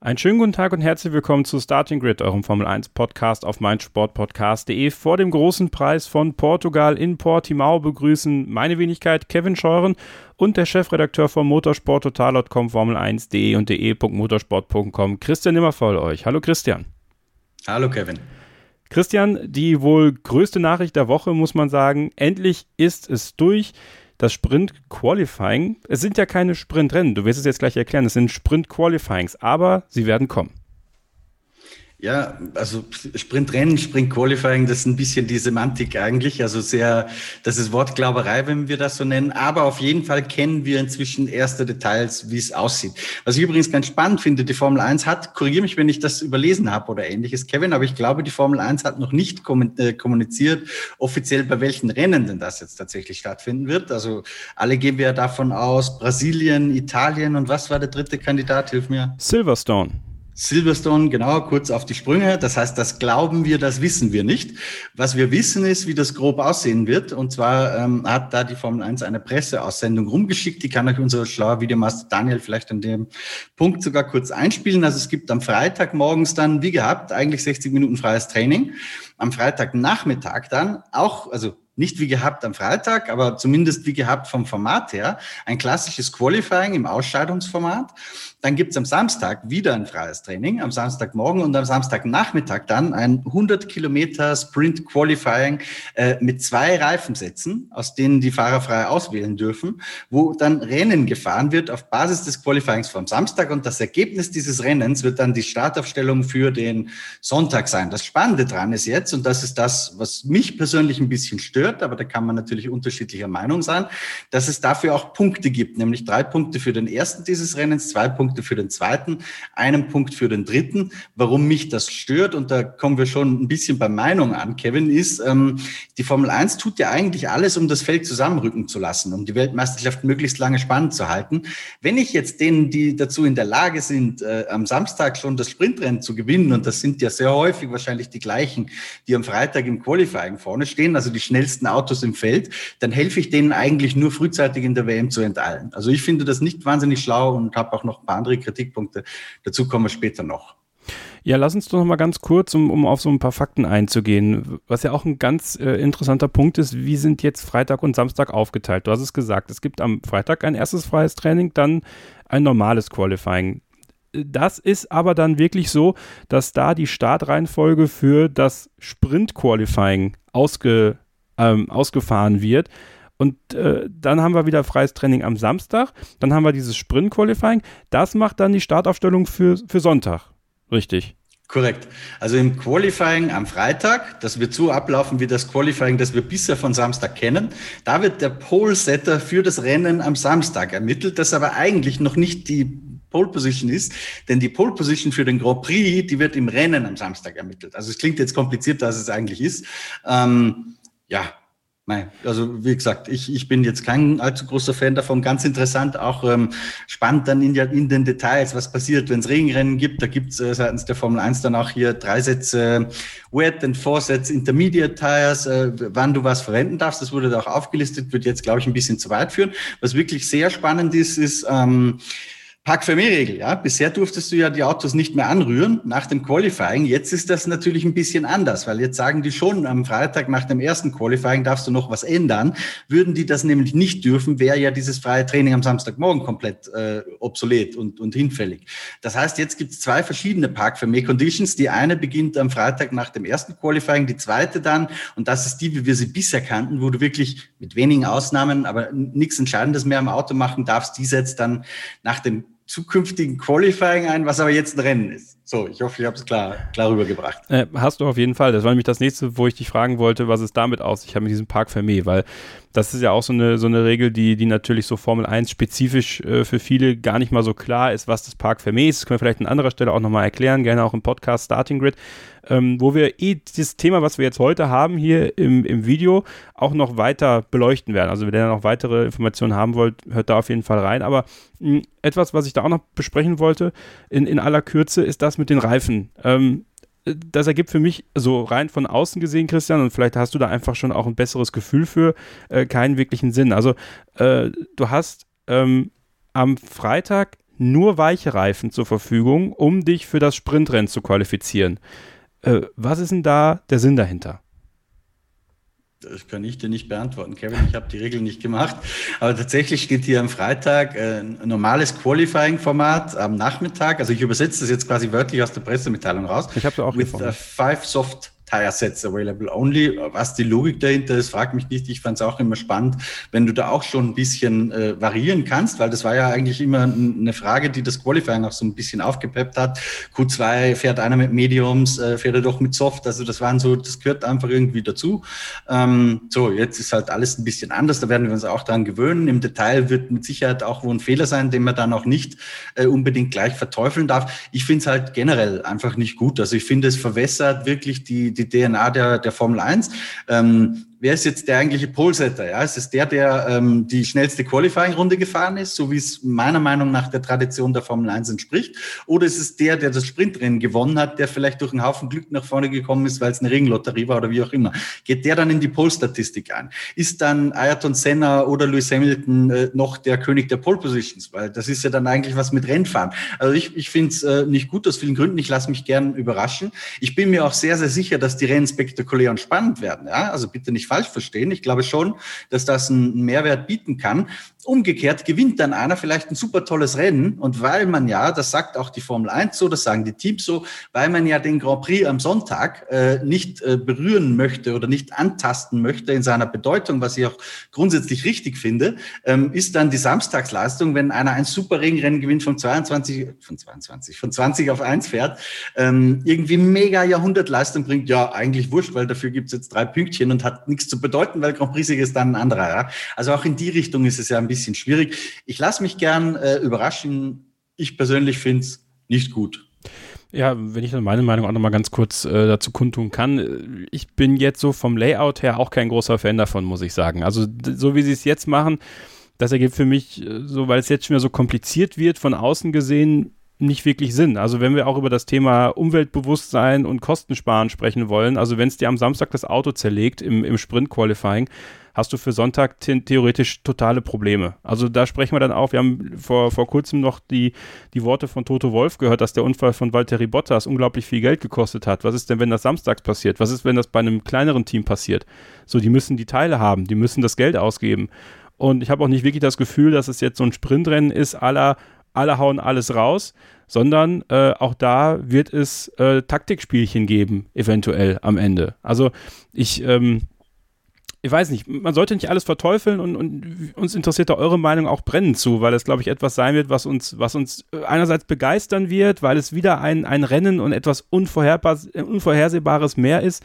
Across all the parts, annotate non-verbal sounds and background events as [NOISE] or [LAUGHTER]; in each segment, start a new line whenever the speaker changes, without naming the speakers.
Einen schönen guten Tag und herzlich willkommen zu Starting Grid, eurem Formel 1 Podcast auf meinsportpodcast.de. Vor dem großen Preis von Portugal in Portimao begrüßen meine Wenigkeit Kevin Scheuren und der Chefredakteur von motorsporttotal.com, Formel1.de und de.motorsport.com, Christian Nimmervoll euch. Hallo Christian.
Hallo Kevin.
Christian, die wohl größte Nachricht der Woche, muss man sagen. Endlich ist es durch das Sprint Qualifying, es sind ja keine Sprintrennen, du wirst es jetzt gleich erklären, es sind Sprint Qualifyings, aber sie werden kommen.
Ja, also Sprintrennen, Sprint Qualifying, das ist ein bisschen die Semantik eigentlich. Also sehr, das ist Wortglauberei, wenn wir das so nennen. Aber auf jeden Fall kennen wir inzwischen erste Details, wie es aussieht. Was ich übrigens ganz spannend finde, die Formel 1 hat, korrigiere mich, wenn ich das überlesen habe oder ähnliches, Kevin, aber ich glaube, die Formel 1 hat noch nicht äh, kommuniziert, offiziell bei welchen Rennen denn das jetzt tatsächlich stattfinden wird. Also alle gehen wir ja davon aus, Brasilien, Italien und was war der dritte Kandidat? Hilf mir.
Silverstone.
Silverstone, genau, kurz auf die Sprünge. Das heißt, das glauben wir, das wissen wir nicht. Was wir wissen ist, wie das grob aussehen wird. Und zwar ähm, hat da die Formel 1 eine Presseaussendung rumgeschickt. Die kann euch unser schlauer Videomaster Daniel vielleicht an dem Punkt sogar kurz einspielen. Also es gibt am Freitag morgens dann, wie gehabt, eigentlich 60 Minuten freies Training. Am Freitagnachmittag dann auch, also nicht wie gehabt am Freitag, aber zumindest wie gehabt vom Format her, ein klassisches Qualifying im Ausscheidungsformat. Dann gibt's am Samstag wieder ein freies Training, am Samstagmorgen und am Samstagnachmittag dann ein 100 Kilometer Sprint Qualifying äh, mit zwei Reifensätzen, aus denen die Fahrer frei auswählen dürfen, wo dann Rennen gefahren wird auf Basis des Qualifyings vom Samstag und das Ergebnis dieses Rennens wird dann die Startaufstellung für den Sonntag sein. Das Spannende dran ist jetzt, und das ist das, was mich persönlich ein bisschen stört, aber da kann man natürlich unterschiedlicher Meinung sein, dass es dafür auch Punkte gibt, nämlich drei Punkte für den ersten dieses Rennens, zwei Punkte Punkte für den zweiten, einen Punkt für den dritten. Warum mich das stört, und da kommen wir schon ein bisschen bei Meinung an, Kevin, ist, ähm, die Formel 1 tut ja eigentlich alles, um das Feld zusammenrücken zu lassen, um die Weltmeisterschaft möglichst lange spannend zu halten. Wenn ich jetzt denen, die dazu in der Lage sind, äh, am Samstag schon das Sprintrennen zu gewinnen, und das sind ja sehr häufig wahrscheinlich die gleichen, die am Freitag im Qualifying vorne stehen, also die schnellsten Autos im Feld, dann helfe ich denen eigentlich nur frühzeitig in der WM zu enteilen. Also ich finde das nicht wahnsinnig schlau und habe auch noch ein paar andere Kritikpunkte. Dazu kommen wir später noch.
Ja, lass uns doch noch mal ganz kurz, um, um auf so ein paar Fakten einzugehen, was ja auch ein ganz äh, interessanter Punkt ist, wie sind jetzt Freitag und Samstag aufgeteilt? Du hast es gesagt, es gibt am Freitag ein erstes freies Training, dann ein normales Qualifying. Das ist aber dann wirklich so, dass da die Startreihenfolge für das Sprint-Qualifying ausge, ähm, ausgefahren wird. Und äh, dann haben wir wieder freies Training am Samstag. Dann haben wir dieses Sprint-Qualifying. Das macht dann die Startaufstellung für, für Sonntag. Richtig.
Korrekt. Also im Qualifying am Freitag, das wird so ablaufen wie das Qualifying, das wir bisher von Samstag kennen. Da wird der Pole-Setter für das Rennen am Samstag ermittelt, das aber eigentlich noch nicht die Pole Position ist, denn die Pole Position für den Grand Prix, die wird im Rennen am Samstag ermittelt. Also es klingt jetzt komplizierter, als es eigentlich ist. Ähm, ja, Nein, also wie gesagt, ich, ich bin jetzt kein allzu großer Fan davon. Ganz interessant, auch ähm, spannend dann in, in den Details, was passiert, wenn es Regenrennen gibt. Da gibt es äh, seitens der Formel 1 dann auch hier drei Sätze Wet und Four Sätze Intermediate Tires, äh, wann du was verwenden darfst. Das wurde da auch aufgelistet, wird jetzt, glaube ich, ein bisschen zu weit führen. Was wirklich sehr spannend ist, ist... Ähm, Park-Fermé-Regel, ja. Bisher durftest du ja die Autos nicht mehr anrühren nach dem Qualifying. Jetzt ist das natürlich ein bisschen anders, weil jetzt sagen die schon, am Freitag nach dem ersten Qualifying darfst du noch was ändern. Würden die das nämlich nicht dürfen, wäre ja dieses freie Training am Samstagmorgen komplett äh, obsolet und, und hinfällig. Das heißt, jetzt gibt es zwei verschiedene Park-Fermé-Conditions. Die eine beginnt am Freitag nach dem ersten Qualifying, die zweite dann, und das ist die, wie wir sie bisher kannten, wo du wirklich mit wenigen Ausnahmen, aber nichts Entscheidendes mehr am Auto machen darfst, die setzt dann nach dem zukünftigen Qualifying ein, was aber jetzt ein Rennen ist. So, ich hoffe, ich habe es klar, klar rübergebracht.
Äh, hast du auf jeden Fall. Das war nämlich das nächste, wo ich dich fragen wollte, was es damit aus sich hat mit diesem Park Fermé, weil das ist ja auch so eine, so eine Regel, die, die natürlich so Formel 1 spezifisch äh, für viele gar nicht mal so klar ist, was das Park Fermé ist. Das können wir vielleicht an anderer Stelle auch nochmal erklären, gerne auch im Podcast Starting Grid, ähm, wo wir eh das Thema, was wir jetzt heute haben, hier im, im Video auch noch weiter beleuchten werden. Also, wenn ihr noch weitere Informationen haben wollt, hört da auf jeden Fall rein. Aber mh, hm, etwas, was ich da auch noch besprechen wollte, in, in aller Kürze, ist das das mit den Reifen. Ähm, das ergibt für mich so rein von außen gesehen, Christian, und vielleicht hast du da einfach schon auch ein besseres Gefühl für, äh, keinen wirklichen Sinn. Also äh, du hast ähm, am Freitag nur weiche Reifen zur Verfügung, um dich für das Sprintrennen zu qualifizieren. Äh, was ist denn da der Sinn dahinter?
Das kann ich dir nicht beantworten, Kevin. Ich habe die Regeln nicht gemacht. Aber tatsächlich steht hier am Freitag äh, ein normales Qualifying-Format am Nachmittag. Also ich übersetze das jetzt quasi wörtlich aus der Pressemitteilung raus.
Ich habe auch
With gefunden. five soft Tire Sets available only. Was die Logik dahinter ist, frag mich nicht. Ich fand es auch immer spannend, wenn du da auch schon ein bisschen äh, variieren kannst, weil das war ja eigentlich immer eine Frage, die das Qualifying auch so ein bisschen aufgepeppt hat. Q2 fährt einer mit Mediums, äh, fährt er doch mit Soft. Also das waren so, das gehört einfach irgendwie dazu. Ähm, so, jetzt ist halt alles ein bisschen anders. Da werden wir uns auch dran gewöhnen. Im Detail wird mit Sicherheit auch wo ein Fehler sein, den man dann auch nicht äh, unbedingt gleich verteufeln darf. Ich finde es halt generell einfach nicht gut. Also ich finde, es verwässert wirklich die, die DNA der, der Formel 1. Ähm, wer ist jetzt der eigentliche Polesetter? Ja, ist es der, der ähm, die schnellste Qualifying-Runde gefahren ist, so wie es meiner Meinung nach der Tradition der Formel 1 entspricht? Oder ist es der, der das Sprintrennen gewonnen hat, der vielleicht durch einen Haufen Glück nach vorne gekommen ist, weil es eine Regenlotterie war oder wie auch immer? Geht der dann in die Pole-Statistik ein? Ist dann Ayrton Senna oder Lewis Hamilton äh, noch der König der Pole-Positions? Weil das ist ja dann eigentlich was mit Rennfahren. Also ich, ich finde es äh, nicht gut aus vielen Gründen. Ich lasse mich gern überraschen. Ich bin mir auch sehr, sehr sicher, dass die Rennen spektakulär und spannend werden. Ja? Also bitte nicht falsch verstehen. Ich glaube schon, dass das einen Mehrwert bieten kann. Umgekehrt gewinnt dann einer vielleicht ein super tolles Rennen und weil man ja, das sagt auch die Formel 1 so, das sagen die Teams so, weil man ja den Grand Prix am Sonntag äh, nicht äh, berühren möchte oder nicht antasten möchte in seiner Bedeutung, was ich auch grundsätzlich richtig finde, ähm, ist dann die Samstagsleistung, wenn einer ein super Regenrennen gewinnt von 22, von 22, von 20 auf 1 fährt, ähm, irgendwie mega Jahrhundertleistung bringt, ja, eigentlich wurscht, weil dafür gibt's jetzt drei Pünktchen und hat nichts zu bedeuten, weil Grand Prix ist dann ein anderer. Ja? Also auch in die Richtung ist es ja ein bisschen bisschen schwierig. Ich lasse mich gern äh, überraschen. Ich persönlich finde es nicht gut.
Ja, wenn ich dann meine Meinung auch nochmal ganz kurz äh, dazu kundtun kann. Ich bin jetzt so vom Layout her auch kein großer Fan davon, muss ich sagen. Also so wie sie es jetzt machen, das ergibt für mich, äh, so weil es jetzt schon wieder so kompliziert wird, von außen gesehen, nicht wirklich Sinn. Also wenn wir auch über das Thema Umweltbewusstsein und Kostensparen sprechen wollen, also wenn es dir am Samstag das Auto zerlegt im, im Sprint-Qualifying, hast du für Sonntag theoretisch totale Probleme. Also da sprechen wir dann auch, wir haben vor, vor kurzem noch die, die Worte von Toto Wolf gehört, dass der Unfall von Valtteri Bottas unglaublich viel Geld gekostet hat. Was ist denn, wenn das samstags passiert? Was ist, wenn das bei einem kleineren Team passiert? So, die müssen die Teile haben, die müssen das Geld ausgeben. Und ich habe auch nicht wirklich das Gefühl, dass es jetzt so ein Sprintrennen ist, aller alle hauen alles raus, sondern äh, auch da wird es äh, Taktikspielchen geben, eventuell am Ende. Also ich, ähm, ich weiß nicht, man sollte nicht alles verteufeln und, und uns interessiert da eure Meinung auch brennend zu, weil es, glaube ich, etwas sein wird, was uns, was uns äh, einerseits begeistern wird, weil es wieder ein, ein Rennen und etwas Unvorhersehbares mehr ist.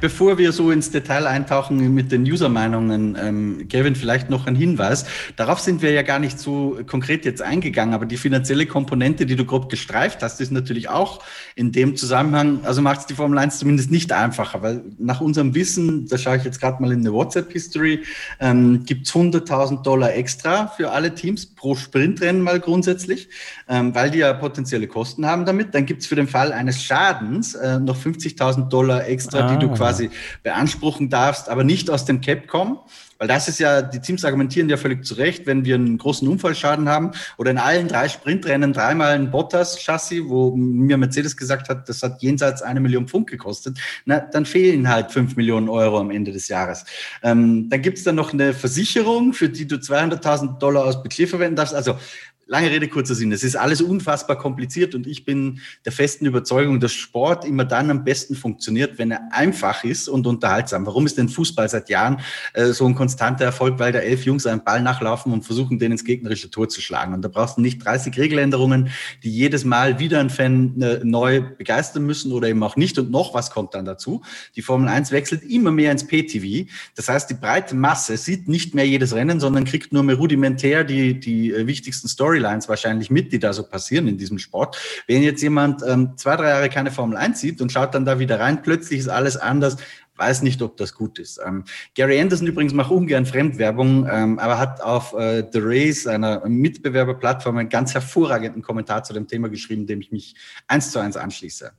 Bevor wir so ins Detail eintauchen mit den User-Meinungen, ähm, Kevin, vielleicht noch ein Hinweis. Darauf sind wir ja gar nicht so konkret jetzt eingegangen, aber die finanzielle Komponente, die du grob gestreift hast, ist natürlich auch in dem Zusammenhang, also macht es die Formel 1 zumindest nicht einfacher, weil nach unserem Wissen, da schaue ich jetzt gerade mal in eine WhatsApp-History, ähm, gibt es 100.000 Dollar extra für alle Teams pro Sprintrennen mal grundsätzlich, ähm, weil die ja potenzielle Kosten haben damit. Dann gibt es für den Fall eines Schadens äh, noch 50.000 Dollar extra extra, ah. die du ah. quasi beanspruchen darfst, aber nicht aus dem Cap kommen. Weil das ist ja, die Teams argumentieren ja völlig zu Recht, wenn wir einen großen Unfallschaden haben oder in allen drei Sprintrennen dreimal ein Bottas-Chassis, wo mir Mercedes gesagt hat, das hat jenseits eine Million Pfund gekostet, na, dann fehlen halt fünf Millionen Euro am Ende des Jahres. Ähm, dann gibt es dann noch eine Versicherung, für die du 200.000 Dollar aus Budget verwenden darfst. Also Lange Rede, kurzer Sinn. Es ist alles unfassbar kompliziert und ich bin der festen Überzeugung, dass Sport immer dann am besten funktioniert, wenn er einfach ist und unterhaltsam. Warum ist denn Fußball seit Jahren äh, so ein konstanter Erfolg? Weil da elf Jungs einen Ball nachlaufen und versuchen, den ins gegnerische Tor zu schlagen. Und da brauchst du nicht 30 Regeländerungen, die jedes Mal wieder ein Fan äh, neu begeistern müssen oder eben auch nicht. Und noch was kommt dann dazu. Die Formel 1 wechselt immer mehr ins PTV. Das heißt, die breite Masse sieht nicht mehr jedes Rennen, sondern kriegt nur mehr rudimentär die, die äh, wichtigsten Stories Storylines wahrscheinlich mit, die da so passieren in diesem Sport. Wenn jetzt jemand ähm, zwei, drei Jahre keine Formel 1 sieht und schaut dann da wieder rein, plötzlich ist alles anders. weiß nicht, ob das gut ist. Ähm, Gary Anderson übrigens macht ungern Fremdwerbung, ähm, aber hat auf äh, The Race, einer Mitbewerberplattform, einen ganz hervorragenden Kommentar zu dem Thema geschrieben, dem ich mich eins zu eins anschließe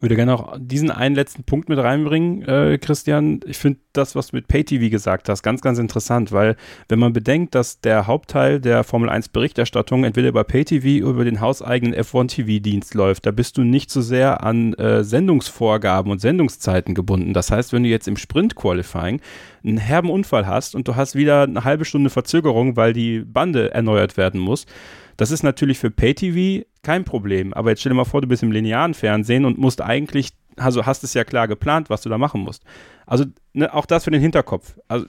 würde gerne auch diesen einen letzten Punkt mit reinbringen, äh, Christian. Ich finde das, was du mit PayTV gesagt hast, ganz, ganz interessant, weil wenn man bedenkt, dass der Hauptteil der Formel 1 Berichterstattung entweder über PayTV oder über den hauseigenen F1 TV-Dienst läuft, da bist du nicht so sehr an äh, Sendungsvorgaben und Sendungszeiten gebunden. Das heißt, wenn du jetzt im Sprint-Qualifying einen herben Unfall hast und du hast wieder eine halbe Stunde Verzögerung, weil die Bande erneuert werden muss, das ist natürlich für PayTV kein Problem. Aber jetzt stell dir mal vor, du bist im linearen Fernsehen und musst eigentlich, also hast es ja klar geplant, was du da machen musst. Also ne, auch das für den Hinterkopf. Also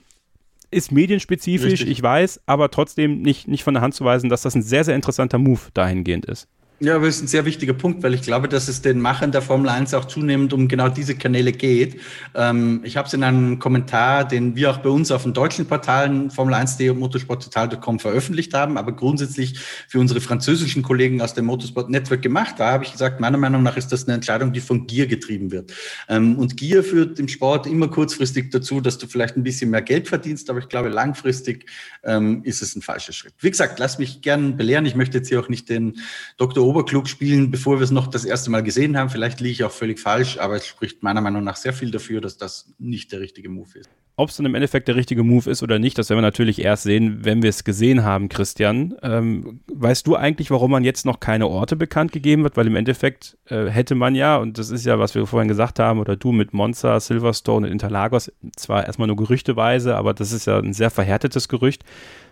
ist medienspezifisch, Richtig. ich weiß, aber trotzdem nicht, nicht von der Hand zu weisen, dass das ein sehr, sehr interessanter Move dahingehend ist.
Ja, das ist ein sehr wichtiger Punkt, weil ich glaube, dass es den Machern der Formel 1 auch zunehmend um genau diese Kanäle geht. Ähm, ich habe es in einem Kommentar, den wir auch bei uns auf den deutschen Portalen Formel 1.de und motorsporttotal.com veröffentlicht haben, aber grundsätzlich für unsere französischen Kollegen aus dem Motorsport Network gemacht. Da habe ich gesagt, meiner Meinung nach ist das eine Entscheidung, die von Gier getrieben wird. Ähm, und Gier führt im Sport immer kurzfristig dazu, dass du vielleicht ein bisschen mehr Geld verdienst, aber ich glaube, langfristig ähm, ist es ein falscher Schritt. Wie gesagt, lass mich gern belehren. Ich möchte jetzt hier auch nicht den Dr oberklug spielen, bevor wir es noch das erste Mal gesehen haben. Vielleicht liege ich auch völlig falsch, aber es spricht meiner Meinung nach sehr viel dafür, dass das nicht der richtige Move ist.
Ob es dann im Endeffekt der richtige Move ist oder nicht, das werden wir natürlich erst sehen, wenn wir es gesehen haben, Christian. Ähm, weißt du eigentlich, warum man jetzt noch keine Orte bekannt gegeben hat? Weil im Endeffekt äh, hätte man ja, und das ist ja, was wir vorhin gesagt haben, oder du mit Monza, Silverstone und Interlagos, zwar erstmal nur gerüchteweise, aber das ist ja ein sehr verhärtetes Gerücht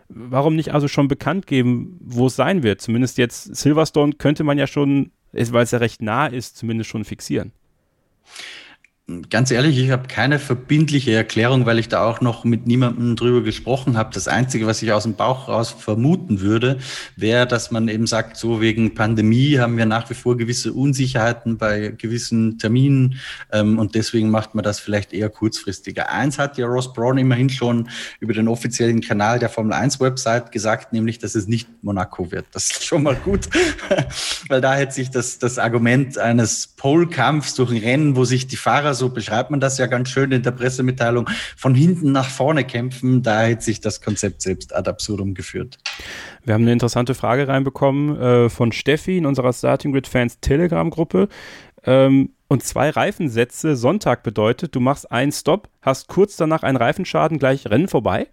warum nicht also schon bekannt geben, wo es sein wird? Zumindest jetzt Silverstone könnte man ja schon, weil es ja recht nah ist, zumindest schon fixieren.
Ganz ehrlich, ich habe keine verbindliche Erklärung, weil ich da auch noch mit niemandem drüber gesprochen habe. Das Einzige, was ich aus dem Bauch raus vermuten würde, wäre, dass man eben sagt, so wegen Pandemie haben wir nach wie vor gewisse Unsicherheiten bei gewissen Terminen ähm, und deswegen macht man das vielleicht eher kurzfristiger. Eins hat ja Ross Braun immerhin schon über den offiziellen Kanal der Formel 1 Website gesagt, nämlich, dass es nicht Monaco wird. Das ist schon mal gut, [LAUGHS] weil da hätte sich das, das Argument eines Pole-Kampfs durch ein Rennen, wo sich die Fahrer so beschreibt man das ja ganz schön in der Pressemitteilung, von hinten nach vorne kämpfen, da hätte sich das Konzept selbst ad absurdum geführt.
Wir haben eine interessante Frage reinbekommen äh, von Steffi in unserer Starting Grid Fans Telegram-Gruppe. Ähm, und zwei Reifensätze Sonntag bedeutet, du machst einen Stop, hast kurz danach einen Reifenschaden, gleich Rennen vorbei?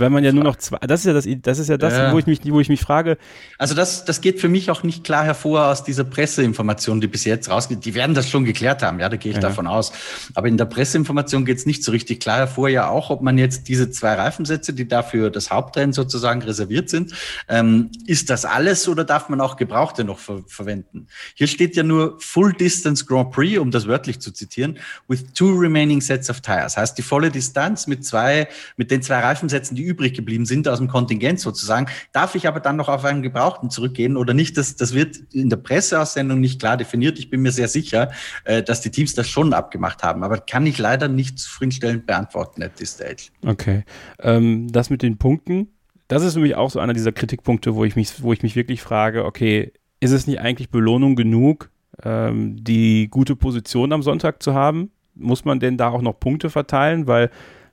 Wenn man ja nur noch zwei, das ist ja das, das ist ja das, ja. wo ich mich, wo ich mich frage.
Also das, das geht für mich auch nicht klar hervor aus dieser Presseinformation, die bis jetzt rausgeht. Die werden das schon geklärt haben, ja, da gehe ich ja. davon aus. Aber in der Presseinformation geht es nicht so richtig klar hervor, ja auch, ob man jetzt diese zwei Reifensätze, die dafür das Hauptrennen sozusagen reserviert sind, ähm, ist das alles oder darf man auch Gebrauchte noch ver verwenden? Hier steht ja nur Full Distance Grand Prix, um das wörtlich zu zitieren, with two remaining sets of tires. Heißt die volle Distanz mit zwei, mit den zwei Reifensätzen, die übrig geblieben sind aus dem Kontingent sozusagen. Darf ich aber dann noch auf einen Gebrauchten zurückgehen oder nicht? Das, das wird in der Presseaussendung nicht klar definiert. Ich bin mir sehr sicher, äh, dass die Teams das schon abgemacht haben, aber kann ich leider nicht zufriedenstellend beantworten at this stage.
Okay. Ähm, das mit den Punkten, das ist mich auch so einer dieser Kritikpunkte, wo ich mich, wo ich mich wirklich frage, okay, ist es nicht eigentlich Belohnung genug, ähm, die gute Position am Sonntag zu haben? Muss man denn da auch noch Punkte verteilen? Weil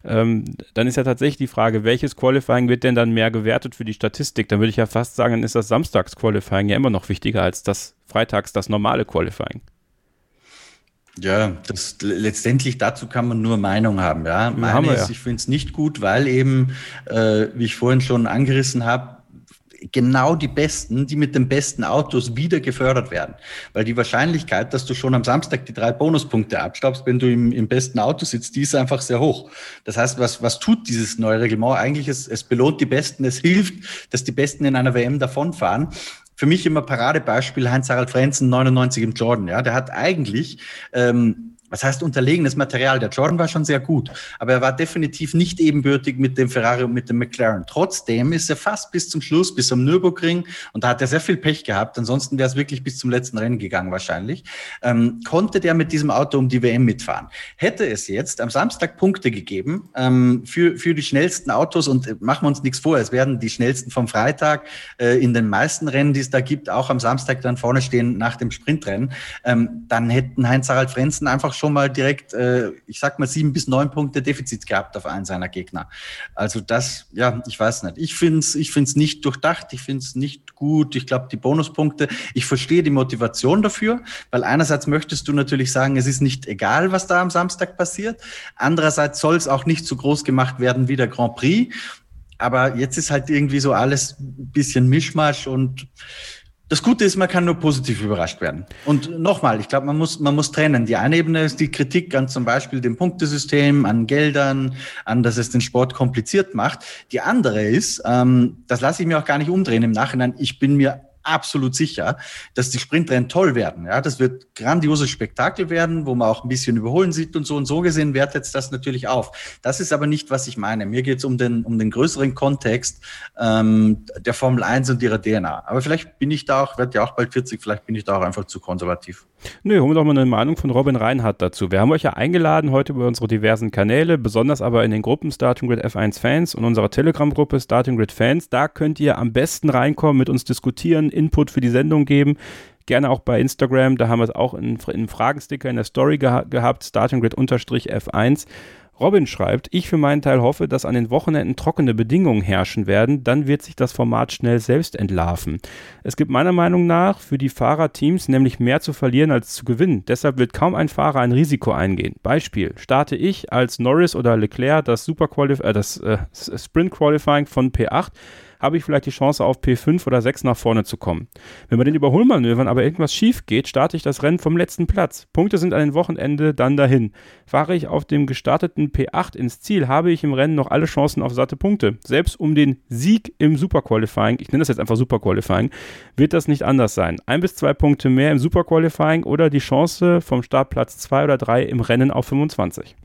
ähm, dann ist ja tatsächlich die Frage, welches Qualifying wird denn dann mehr gewertet für die Statistik? Dann würde ich ja fast sagen, dann ist das Samstags-Qualifying ja immer noch wichtiger als das Freitags, das normale Qualifying.
Ja, das letztendlich dazu kann man nur Meinung haben. Ja, Meine haben wir, ja. ist, ich finde es nicht gut, weil eben, äh, wie ich vorhin schon angerissen habe, genau die Besten, die mit den besten Autos wieder gefördert werden. Weil die Wahrscheinlichkeit, dass du schon am Samstag die drei Bonuspunkte abstaubst, wenn du im, im besten Auto sitzt, die ist einfach sehr hoch. Das heißt, was, was tut dieses neue Reglement eigentlich? Es, es belohnt die Besten, es hilft, dass die Besten in einer WM davonfahren für mich immer Paradebeispiel Heinz-Harald Frenzen, 99 im Jordan. Ja, der hat eigentlich ähm, was heißt unterlegenes Material? Der Jordan war schon sehr gut, aber er war definitiv nicht ebenbürtig mit dem Ferrari und mit dem McLaren. Trotzdem ist er fast bis zum Schluss, bis zum Nürburgring, und da hat er sehr viel Pech gehabt, ansonsten wäre es wirklich bis zum letzten Rennen gegangen wahrscheinlich, ähm, konnte der mit diesem Auto um die WM mitfahren. Hätte es jetzt am Samstag Punkte gegeben ähm, für, für die schnellsten Autos und äh, machen wir uns nichts vor, es werden die schnellsten vom Freitag äh, in den meisten Rennen, die es da gibt, auch am Samstag dann vorne stehen nach dem Sprintrennen, ähm, dann hätten Heinz-Harald Frenzen einfach schon mal direkt, äh, ich sag mal, sieben bis neun Punkte Defizit gehabt auf einen seiner Gegner. Also das, ja, ich weiß nicht. Ich finde es ich find's nicht durchdacht, ich finde es nicht gut. Ich glaube, die Bonuspunkte, ich verstehe die Motivation dafür, weil einerseits möchtest du natürlich sagen, es ist nicht egal, was da am Samstag passiert. Andererseits soll es auch nicht so groß gemacht werden wie der Grand Prix. Aber jetzt ist halt irgendwie so alles ein bisschen Mischmasch und das Gute ist, man kann nur positiv überrascht werden. Und nochmal, ich glaube, man muss, man muss trennen. Die eine Ebene ist die Kritik an zum Beispiel dem Punktesystem, an Geldern, an, dass es den Sport kompliziert macht. Die andere ist, ähm, das lasse ich mir auch gar nicht umdrehen im Nachhinein. Ich bin mir absolut sicher, dass die Sprintrennen toll werden. Ja, das wird grandioses Spektakel werden, wo man auch ein bisschen überholen sieht und so und so gesehen wertet das natürlich auf. Das ist aber nicht, was ich meine. Mir geht es um den, um den größeren Kontext ähm, der Formel 1 und ihrer DNA. Aber vielleicht bin ich da auch, werde ja auch bald 40, vielleicht bin ich da auch einfach zu konservativ.
Nö, holen wir doch mal eine Meinung von Robin Reinhardt dazu. Wir haben euch ja eingeladen heute über unsere diversen Kanäle, besonders aber in den Gruppen Starting Grid F1 Fans und unserer Telegram-Gruppe Starting Grid Fans. Da könnt ihr am besten reinkommen, mit uns diskutieren, Input für die Sendung geben. Gerne auch bei Instagram, da haben wir es auch in, in Fragensticker in der Story geha gehabt, Starting Grid F1. Robin schreibt, ich für meinen Teil hoffe, dass an den Wochenenden trockene Bedingungen herrschen werden, dann wird sich das Format schnell selbst entlarven. Es gibt meiner Meinung nach für die Fahrerteams nämlich mehr zu verlieren als zu gewinnen. Deshalb wird kaum ein Fahrer ein Risiko eingehen. Beispiel, starte ich als Norris oder Leclerc das, Super äh, das äh, Sprint Qualifying von P8, habe ich vielleicht die Chance auf P5 oder 6 nach vorne zu kommen. Wenn bei den Überholmanövern aber irgendwas schief geht, starte ich das Rennen vom letzten Platz. Punkte sind an den Wochenende dann dahin. Fahre ich auf dem gestarteten P8 ins Ziel, habe ich im Rennen noch alle Chancen auf satte Punkte. Selbst um den Sieg im Superqualifying, ich nenne das jetzt einfach Superqualifying, wird das nicht anders sein. Ein bis zwei Punkte mehr im Superqualifying oder die Chance vom Startplatz 2 oder 3 im Rennen auf 25.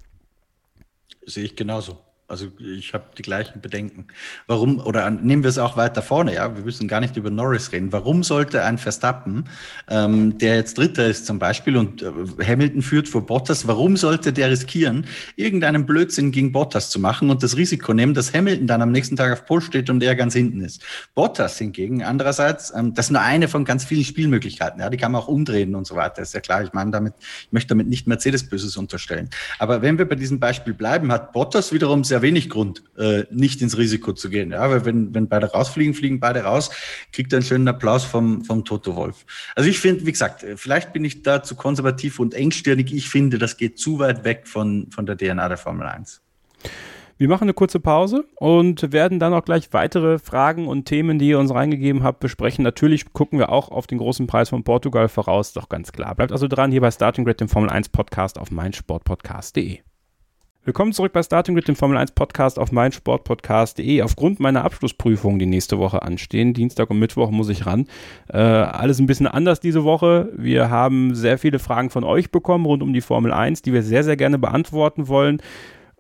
Sehe ich genauso. Also ich habe die gleichen Bedenken. Warum, oder nehmen wir es auch weiter vorne, ja, wir müssen gar nicht über Norris reden. Warum sollte ein Verstappen, ähm, der jetzt Dritter ist zum Beispiel und äh, Hamilton führt vor Bottas, warum sollte der riskieren, irgendeinen Blödsinn gegen Bottas zu machen und das Risiko nehmen, dass Hamilton dann am nächsten Tag auf Pole steht und er ganz hinten ist? Bottas hingegen, andererseits, ähm, das ist nur eine von ganz vielen Spielmöglichkeiten, ja, die kann man auch umdrehen und so weiter, ist ja klar. Ich meine damit, ich möchte damit nicht Mercedes Böses unterstellen. Aber wenn wir bei diesem Beispiel bleiben, hat Bottas wiederum sehr wenig Grund, äh, nicht ins Risiko zu gehen. Ja, weil wenn, wenn beide rausfliegen, fliegen beide raus, kriegt er einen schönen Applaus vom, vom Toto Wolf. Also ich finde, wie gesagt, vielleicht bin ich da zu konservativ und engstirnig. Ich finde, das geht zu weit weg von, von der DNA der Formel 1.
Wir machen eine kurze Pause und werden dann auch gleich weitere Fragen und Themen, die ihr uns reingegeben habt, besprechen. Natürlich gucken wir auch auf den großen Preis von Portugal voraus, doch ganz klar. Bleibt also dran hier bei Starting Grid, dem Formel 1 Podcast auf meinsportpodcast.de. Willkommen zurück bei Starting Grid, dem Formel 1 Podcast auf meinsportpodcast.de. Aufgrund meiner Abschlussprüfungen, die nächste Woche anstehen, Dienstag und Mittwoch muss ich ran. Äh, alles ein bisschen anders diese Woche. Wir haben sehr viele Fragen von euch bekommen rund um die Formel 1, die wir sehr, sehr gerne beantworten wollen.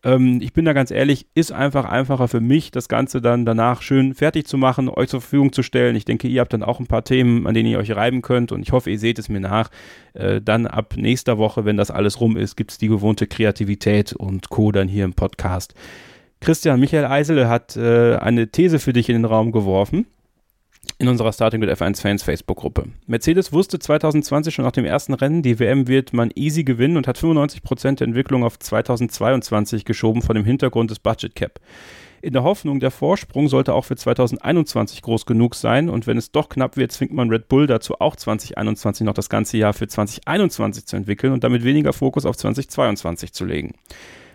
Ähm, ich bin da ganz ehrlich, ist einfach einfacher für mich, das Ganze dann danach schön fertig zu machen, euch zur Verfügung zu stellen. Ich denke, ihr habt dann auch ein paar Themen, an denen ihr euch reiben könnt und ich hoffe, ihr seht es mir nach. Äh, dann ab nächster Woche, wenn das alles rum ist, gibt es die gewohnte Kreativität und Co. dann hier im Podcast. Christian Michael Eisele hat äh, eine These für dich in den Raum geworfen in unserer Starting with F1 Fans Facebook-Gruppe. Mercedes wusste 2020 schon nach dem ersten Rennen, die WM wird man easy gewinnen und hat 95% der Entwicklung auf 2022 geschoben vor dem Hintergrund des Budget Cap. In der Hoffnung, der Vorsprung sollte auch für 2021 groß genug sein und wenn es doch knapp wird, zwingt man Red Bull dazu auch 2021 noch das ganze Jahr für 2021 zu entwickeln und damit weniger Fokus auf 2022 zu legen.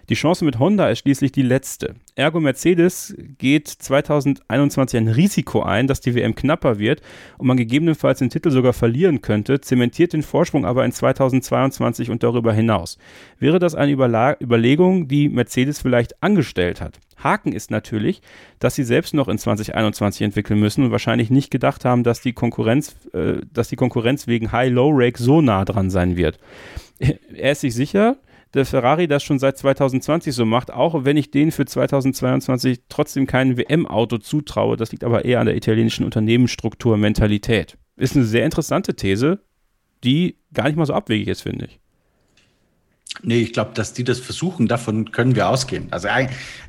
Die Chance mit Honda ist schließlich die letzte. Ergo Mercedes geht 2021 ein Risiko ein, dass die WM knapper wird und man gegebenenfalls den Titel sogar verlieren könnte, zementiert den Vorsprung aber in 2022 und darüber hinaus. Wäre das eine Überla Überlegung, die Mercedes vielleicht angestellt hat? Haken ist natürlich, dass sie selbst noch in 2021 entwickeln müssen und wahrscheinlich nicht gedacht haben, dass die Konkurrenz, äh, dass die Konkurrenz wegen High-Low-Rake so nah dran sein wird. Er ist sich sicher, dass Ferrari das schon seit 2020 so macht, auch wenn ich denen für 2022 trotzdem kein WM-Auto zutraue. Das liegt aber eher an der italienischen Unternehmensstruktur, Mentalität. Ist eine sehr interessante These, die gar nicht mal so abwegig ist, finde ich.
Nee, ich glaube, dass die das versuchen, davon können wir ausgehen. Also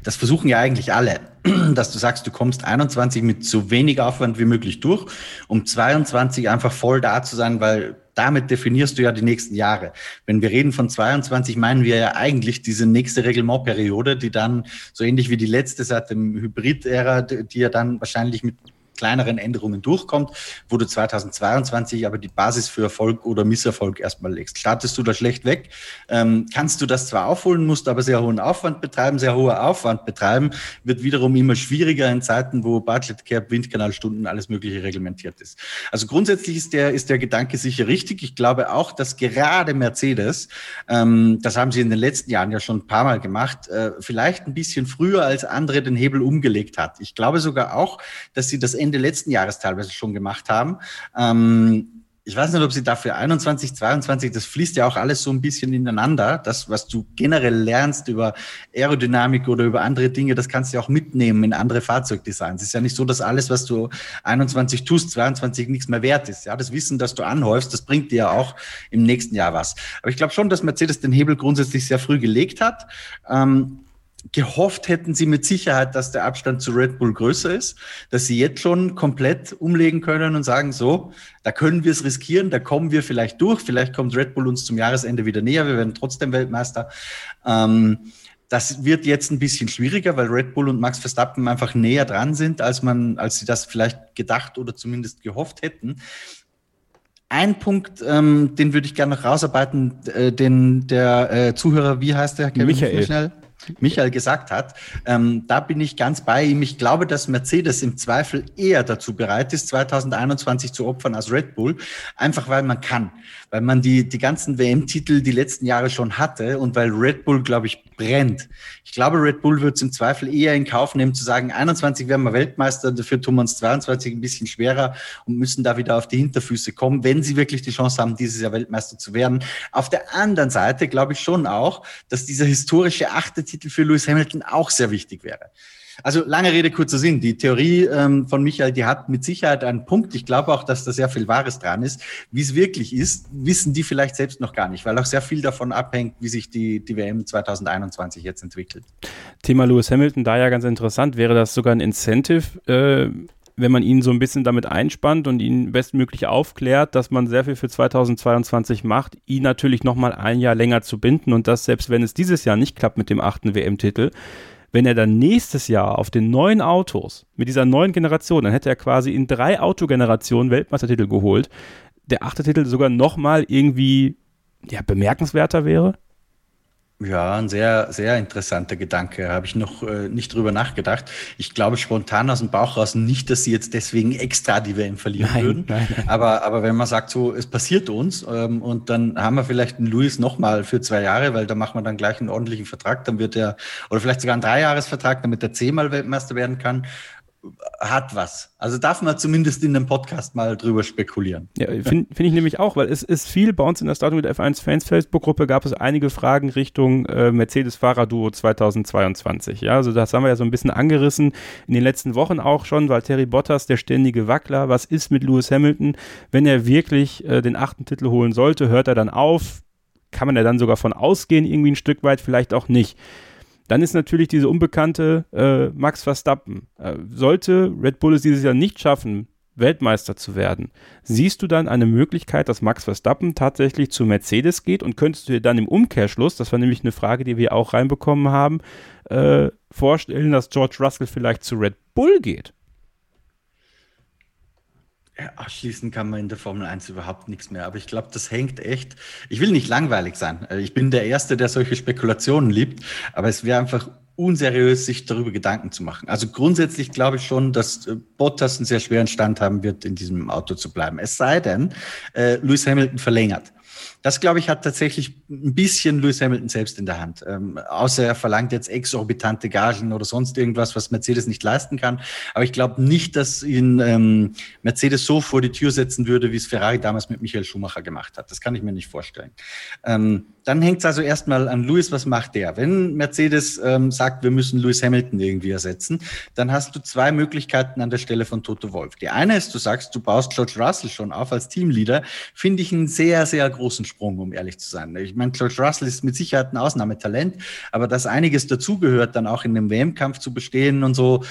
das versuchen ja eigentlich alle, [CLEARS THROAT] dass du sagst, du kommst 21 mit so wenig Aufwand wie möglich durch, um 22 einfach voll da zu sein, weil damit definierst du ja die nächsten Jahre. Wenn wir reden von 22, meinen wir ja eigentlich diese nächste Reglementperiode, die dann so ähnlich wie die letzte seit dem Hybrid-Ära, die ja dann wahrscheinlich mit kleineren Änderungen durchkommt, wo du 2022 aber die Basis für Erfolg oder Misserfolg erstmal legst. Startest du da schlecht weg, ähm, kannst du das zwar aufholen, musst aber sehr hohen Aufwand betreiben, sehr hoher Aufwand betreiben, wird wiederum immer schwieriger in Zeiten, wo Budget Cap, Windkanalstunden, alles Mögliche reglementiert ist. Also grundsätzlich ist der, ist der Gedanke sicher richtig. Ich glaube auch, dass gerade Mercedes, ähm, das haben sie in den letzten Jahren ja schon ein paar Mal gemacht, äh, vielleicht ein bisschen früher als andere den Hebel umgelegt hat. Ich glaube sogar auch, dass sie das Ende letzten Jahres teilweise schon gemacht haben. Ähm, ich weiß nicht, ob sie dafür 21, 22, das fließt ja auch alles so ein bisschen ineinander. Das, was du generell lernst über Aerodynamik oder über andere Dinge, das kannst du auch mitnehmen in andere Fahrzeugdesigns. Es ist ja nicht so, dass alles, was du 21 tust, 22 nichts mehr wert ist. Ja, das Wissen, das du anhäufst, das bringt dir ja auch im nächsten Jahr was. Aber ich glaube schon, dass Mercedes den Hebel grundsätzlich sehr früh gelegt hat. Ähm, gehofft hätten sie mit Sicherheit, dass der Abstand zu Red Bull größer ist, dass sie jetzt schon komplett umlegen können und sagen, so, da können wir es riskieren, da kommen wir vielleicht durch, vielleicht kommt Red Bull uns zum Jahresende wieder näher, wir werden trotzdem Weltmeister. Ähm, das wird jetzt ein bisschen schwieriger, weil Red Bull und Max Verstappen einfach näher dran sind, als man, als sie das vielleicht gedacht oder zumindest gehofft hätten. Ein Punkt, ähm, den würde ich gerne noch rausarbeiten, äh, den der äh, Zuhörer, wie heißt der?
Kevin Michael. Schnell?
Michael gesagt hat, ähm, da bin ich ganz bei ihm. Ich glaube, dass Mercedes im Zweifel eher dazu bereit ist, 2021 zu opfern als Red Bull, einfach weil man kann, weil man die, die ganzen WM-Titel die letzten Jahre schon hatte und weil Red Bull, glaube ich, brennt. Ich glaube, Red Bull wird es im Zweifel eher in Kauf nehmen, zu sagen, 21 werden wir Weltmeister, dafür tun wir uns 22 ein bisschen schwerer und müssen da wieder auf die Hinterfüße kommen, wenn sie wirklich die Chance haben, dieses Jahr Weltmeister zu werden. Auf der anderen Seite glaube ich schon auch, dass dieser historische achte Titel für Lewis Hamilton auch sehr wichtig wäre. Also lange Rede, kurzer Sinn. Die Theorie ähm, von Michael, die hat mit Sicherheit einen Punkt. Ich glaube auch, dass da sehr viel Wahres dran ist. Wie es wirklich ist, wissen die vielleicht selbst noch gar nicht, weil auch sehr viel davon abhängt, wie sich die, die WM 2021 jetzt entwickelt.
Thema Lewis Hamilton, da ja ganz interessant. Wäre das sogar ein Incentive? Äh wenn man ihn so ein bisschen damit einspannt und ihn bestmöglich aufklärt, dass man sehr viel für 2022 macht, ihn natürlich nochmal ein Jahr länger zu binden und das selbst wenn es dieses Jahr nicht klappt mit dem achten WM-Titel, wenn er dann nächstes Jahr auf den neuen Autos, mit dieser neuen Generation, dann hätte er quasi in drei Autogenerationen Weltmeistertitel geholt, der achte Titel sogar nochmal irgendwie ja, bemerkenswerter wäre?
Ja, ein sehr, sehr interessanter Gedanke. Habe ich noch äh, nicht drüber nachgedacht. Ich glaube spontan aus dem Bauch raus nicht, dass sie jetzt deswegen extra die WM verlieren nein, würden. Nein, nein. Aber, aber wenn man sagt, so, es passiert uns ähm, und dann haben wir vielleicht einen Luis nochmal für zwei Jahre, weil da machen wir dann gleich einen ordentlichen Vertrag, dann wird er, oder vielleicht sogar einen Dreijahresvertrag, damit er zehnmal Weltmeister werden kann hat was. Also darf man zumindest in dem Podcast mal drüber spekulieren.
Ja, finde find ich nämlich auch, weil es ist viel bei uns in der Starting mit F1 Fans Facebook-Gruppe gab es einige Fragen Richtung äh, Mercedes-Fahrer-Duo 2022. Ja, also das haben wir ja so ein bisschen angerissen in den letzten Wochen auch schon, weil Terry Bottas, der ständige Wackler, was ist mit Lewis Hamilton, wenn er wirklich äh, den achten Titel holen sollte, hört er dann auf? Kann man ja dann sogar von ausgehen, irgendwie ein Stück weit, vielleicht auch nicht. Dann ist natürlich diese unbekannte äh, Max Verstappen. Äh, sollte Red Bull es dieses Jahr nicht schaffen, Weltmeister zu werden, siehst du dann eine Möglichkeit, dass Max Verstappen tatsächlich zu Mercedes geht und könntest du dir dann im Umkehrschluss, das war nämlich eine Frage, die wir auch reinbekommen haben, äh, vorstellen, dass George Russell vielleicht zu Red Bull geht?
Ausschließen kann man in der Formel 1 überhaupt nichts mehr. Aber ich glaube, das hängt echt. Ich will nicht langweilig sein. Äh, ich bin der Erste, der solche Spekulationen liebt. Aber es wäre einfach unseriös, sich darüber Gedanken zu machen. Also grundsätzlich glaube ich schon, dass äh, Bottas einen sehr schweren Stand haben wird, in diesem Auto zu bleiben. Es sei denn, äh, Lewis Hamilton verlängert. Das, glaube ich, hat tatsächlich ein bisschen Lewis Hamilton selbst in der Hand. Ähm, außer er verlangt jetzt exorbitante Gagen oder sonst irgendwas, was Mercedes nicht leisten kann. Aber ich glaube nicht, dass ihn ähm, Mercedes so vor die Tür setzen würde, wie es Ferrari damals mit Michael Schumacher gemacht hat. Das kann ich mir nicht vorstellen. Ähm, dann hängt es also erstmal an Lewis, was macht der? Wenn Mercedes ähm, sagt, wir müssen Lewis Hamilton irgendwie ersetzen, dann hast du zwei Möglichkeiten an der Stelle von Toto Wolf. Die eine ist, du sagst, du baust George Russell schon auf als Teamleader, finde ich einen sehr, sehr großen Sprung, um ehrlich zu sein. Ich meine, George Russell ist mit Sicherheit ein Ausnahmetalent, aber dass einiges dazugehört, dann auch in dem WM-Kampf zu bestehen und so,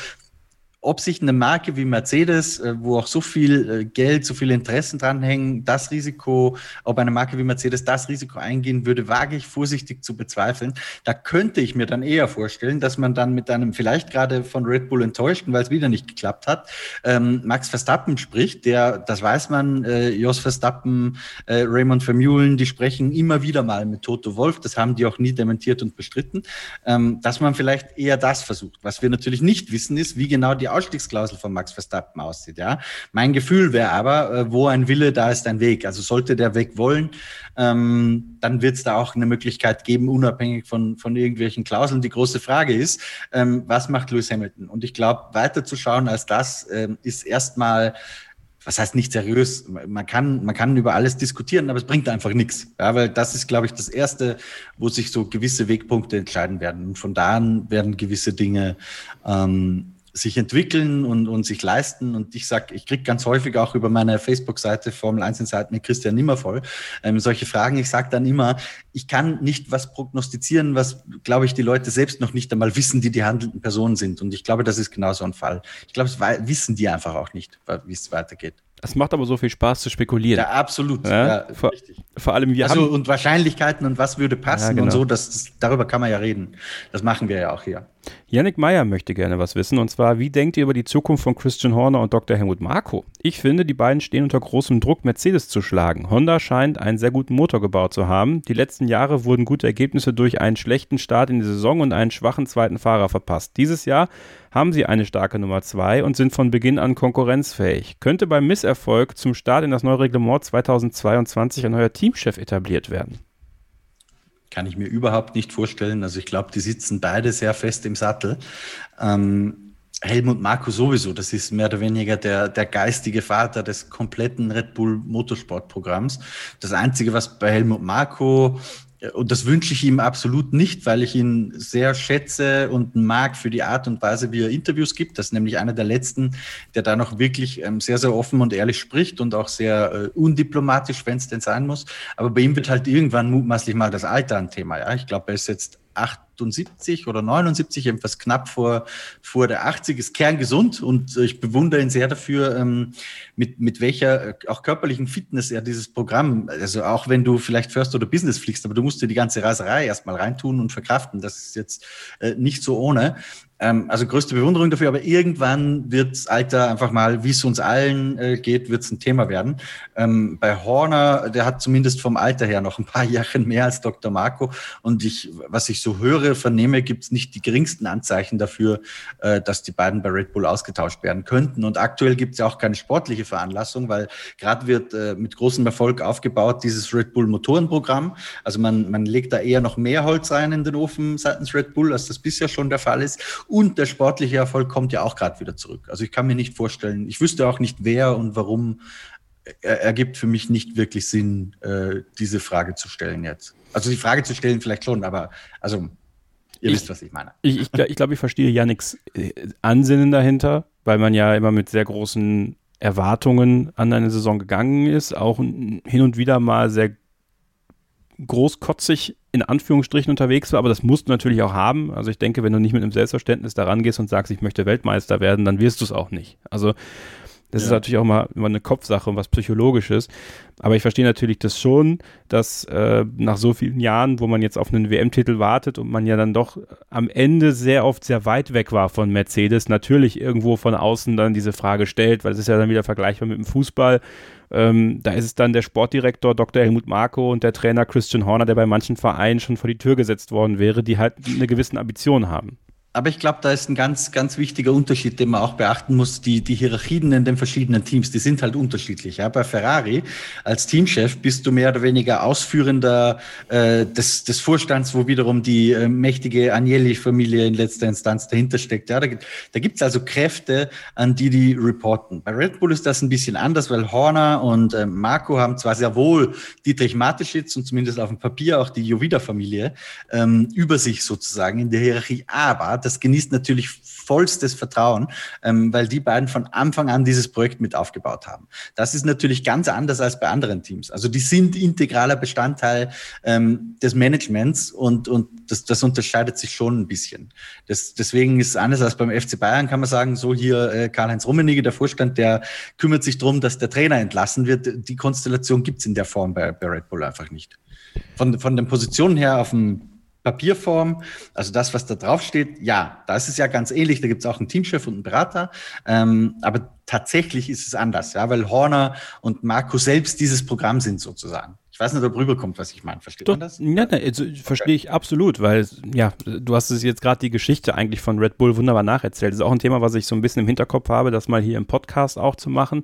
ob sich eine Marke wie Mercedes, äh, wo auch so viel äh, Geld, so viele Interessen dranhängen, das Risiko, ob eine Marke wie Mercedes das Risiko eingehen würde, wage ich vorsichtig zu bezweifeln. Da könnte ich mir dann eher vorstellen, dass man dann mit einem vielleicht gerade von Red Bull enttäuschten, weil es wieder nicht geklappt hat, ähm, Max Verstappen spricht, der, das weiß man, äh, Jos Verstappen, Raymond Vermeulen, die sprechen immer wieder mal mit Toto Wolf, das haben die auch nie dementiert und bestritten, ähm, dass man vielleicht eher das versucht. Was wir natürlich nicht wissen ist, wie genau die Ausstiegsklausel von Max Verstappen aussieht. Ja, mein Gefühl wäre aber, äh, wo ein Wille, da ist ein Weg. Also sollte der Weg wollen, ähm, dann wird es da auch eine Möglichkeit geben, unabhängig von von irgendwelchen Klauseln. Die große Frage ist, ähm, was macht Lewis Hamilton? Und ich glaube, weiter zu schauen als das ähm, ist erstmal was heißt nicht seriös? Man kann, man kann über alles diskutieren, aber es bringt einfach nichts. Ja, weil das ist, glaube ich, das Erste, wo sich so gewisse Wegpunkte entscheiden werden. Und von da an werden gewisse Dinge ähm, sich entwickeln und, und sich leisten. Und ich sag, ich kriege ganz häufig auch über meine Facebook-Seite Formel 1 Insight mit Christian Nimmervoll ähm, solche Fragen. Ich sage dann immer, ich kann nicht was prognostizieren, was, glaube ich, die Leute selbst noch nicht einmal wissen, die die handelnden Personen sind. Und ich glaube, das ist genau so ein Fall. Ich glaube, es wissen die einfach auch nicht, wie es weitergeht.
Es macht aber so viel Spaß zu spekulieren.
Ja, absolut. Ja,
ja vor, richtig. vor allem wir
also, haben und Wahrscheinlichkeiten und was würde passen ja, genau. und so, das, das, darüber kann man ja reden. Das machen wir ja auch hier.
Yannick Meyer möchte gerne was wissen und zwar, wie denkt ihr über die Zukunft von Christian Horner und Dr. Helmut Marko? Ich finde, die beiden stehen unter großem Druck, Mercedes zu schlagen. Honda scheint einen sehr guten Motor gebaut zu haben. Die letzten Jahre wurden gute Ergebnisse durch einen schlechten Start in die Saison und einen schwachen zweiten Fahrer verpasst. Dieses Jahr haben sie eine starke Nummer 2 und sind von Beginn an konkurrenzfähig. Könnte beim Misserfolg zum Start in das neue Reglement 2022 ein neuer Teamchef etabliert werden?
Kann ich mir überhaupt nicht vorstellen. Also ich glaube, die sitzen beide sehr fest im Sattel. Ähm, Helmut Marko sowieso, das ist mehr oder weniger der, der geistige Vater des kompletten Red Bull Motorsportprogramms. Das Einzige, was bei Helmut Marko und das wünsche ich ihm absolut nicht, weil ich ihn sehr schätze und mag für die Art und Weise, wie er Interviews gibt. Das ist nämlich einer der letzten, der da noch wirklich ähm, sehr, sehr offen und ehrlich spricht und auch sehr äh, undiplomatisch, wenn es denn sein muss. Aber bei ihm wird halt irgendwann mutmaßlich mal das Alter ein Thema. Ja, ich glaube, er ist jetzt 78 oder 79, etwas knapp vor, vor der 80, ist kerngesund und ich bewundere ihn sehr dafür, ähm, mit, mit welcher äh, auch körperlichen Fitness er dieses Programm, also auch wenn du vielleicht First oder Business fliegst, aber du musst dir die ganze Reiserei erstmal reintun und verkraften. Das ist jetzt äh, nicht so ohne. Ähm, also größte Bewunderung dafür, aber irgendwann wird Alter einfach mal, wie es uns allen äh, geht, wird es ein Thema werden. Ähm, bei Horner, der hat zumindest vom Alter her noch ein paar [LAUGHS] Jahre mehr als Dr. Marco und ich, was ich so höre, vernehme, gibt es nicht die geringsten Anzeichen dafür, äh, dass die beiden bei Red Bull ausgetauscht werden könnten. Und aktuell gibt es ja auch keine sportliche Veranlassung, weil gerade wird äh, mit großem Erfolg aufgebaut dieses Red Bull Motorenprogramm. Also man, man legt da eher noch mehr Holz rein in den Ofen seitens Red Bull, als das bisher schon der Fall ist. Und der sportliche Erfolg kommt ja auch gerade wieder zurück. Also ich kann mir nicht vorstellen, ich wüsste auch nicht wer und warum. Er, ergibt für mich nicht wirklich Sinn, äh, diese Frage zu stellen jetzt. Also die Frage zu stellen vielleicht schon, aber also ihr ich, wisst, was ich meine.
Ich, ich, ich glaube, ich verstehe Yannicks äh, Ansinnen dahinter, weil man ja immer mit sehr großen Erwartungen an eine Saison gegangen ist, auch hin und wieder mal sehr großkotzig in Anführungsstrichen unterwegs war, aber das musst du natürlich auch haben. Also ich denke, wenn du nicht mit einem Selbstverständnis daran gehst und sagst, ich möchte Weltmeister werden, dann wirst du es auch nicht. Also Das ja. ist natürlich auch mal immer eine Kopfsache und was Psychologisches. Aber ich verstehe natürlich das schon, dass äh, nach so vielen Jahren, wo man jetzt auf einen WM-Titel wartet und man ja dann doch am Ende sehr oft sehr weit weg war von Mercedes, natürlich irgendwo von außen dann diese Frage stellt, weil es ist ja dann wieder vergleichbar mit dem Fußball. Ähm, da ist es dann der Sportdirektor Dr. Helmut Marko und der Trainer Christian Horner, der bei manchen Vereinen schon vor die Tür gesetzt worden wäre, die halt eine gewisse Ambition haben.
Aber ich glaube, da ist ein ganz, ganz wichtiger Unterschied, den man auch beachten muss. Die, die Hierarchien in den verschiedenen Teams, die sind halt unterschiedlich. Ja, bei Ferrari als Teamchef bist du mehr oder weniger Ausführender äh, des, des Vorstands, wo wiederum die äh, mächtige Agnelli-Familie in letzter Instanz dahinter steckt. Ja, da, da gibt es also Kräfte, an die die reporten. Bei Red Bull ist das ein bisschen anders, weil Horner und äh, Marco haben zwar sehr wohl Dietrich Mateschitz und zumindest auf dem Papier auch die Jovida-Familie ähm, über sich sozusagen in der Hierarchie, aber das genießt natürlich vollstes Vertrauen, ähm, weil die beiden von Anfang an dieses Projekt mit aufgebaut haben. Das ist natürlich ganz anders als bei anderen Teams. Also die sind integraler Bestandteil ähm, des Managements und, und das, das unterscheidet sich schon ein bisschen. Das, deswegen ist es anders als beim FC Bayern, kann man sagen, so hier äh, Karl-Heinz Rummenigge, der Vorstand, der kümmert sich darum, dass der Trainer entlassen wird. Die Konstellation gibt's in der Form bei, bei Red Bull einfach nicht. Von, von den Positionen her auf dem Papierform, also das, was da drauf steht, ja, da ist es ja ganz ähnlich, da gibt es auch einen Teamchef und einen Berater, ähm, aber tatsächlich ist es anders, ja, weil Horner und Marco selbst dieses Programm sind sozusagen. Ich weiß nicht, ob rüberkommt, was ich meine. Versteht Doch, man das?
Ja, ne, also, verstehe ich absolut, weil, ja, du hast es jetzt gerade die Geschichte eigentlich von Red Bull wunderbar nacherzählt. Das ist auch ein Thema, was ich so ein bisschen im Hinterkopf habe, das mal hier im Podcast auch zu machen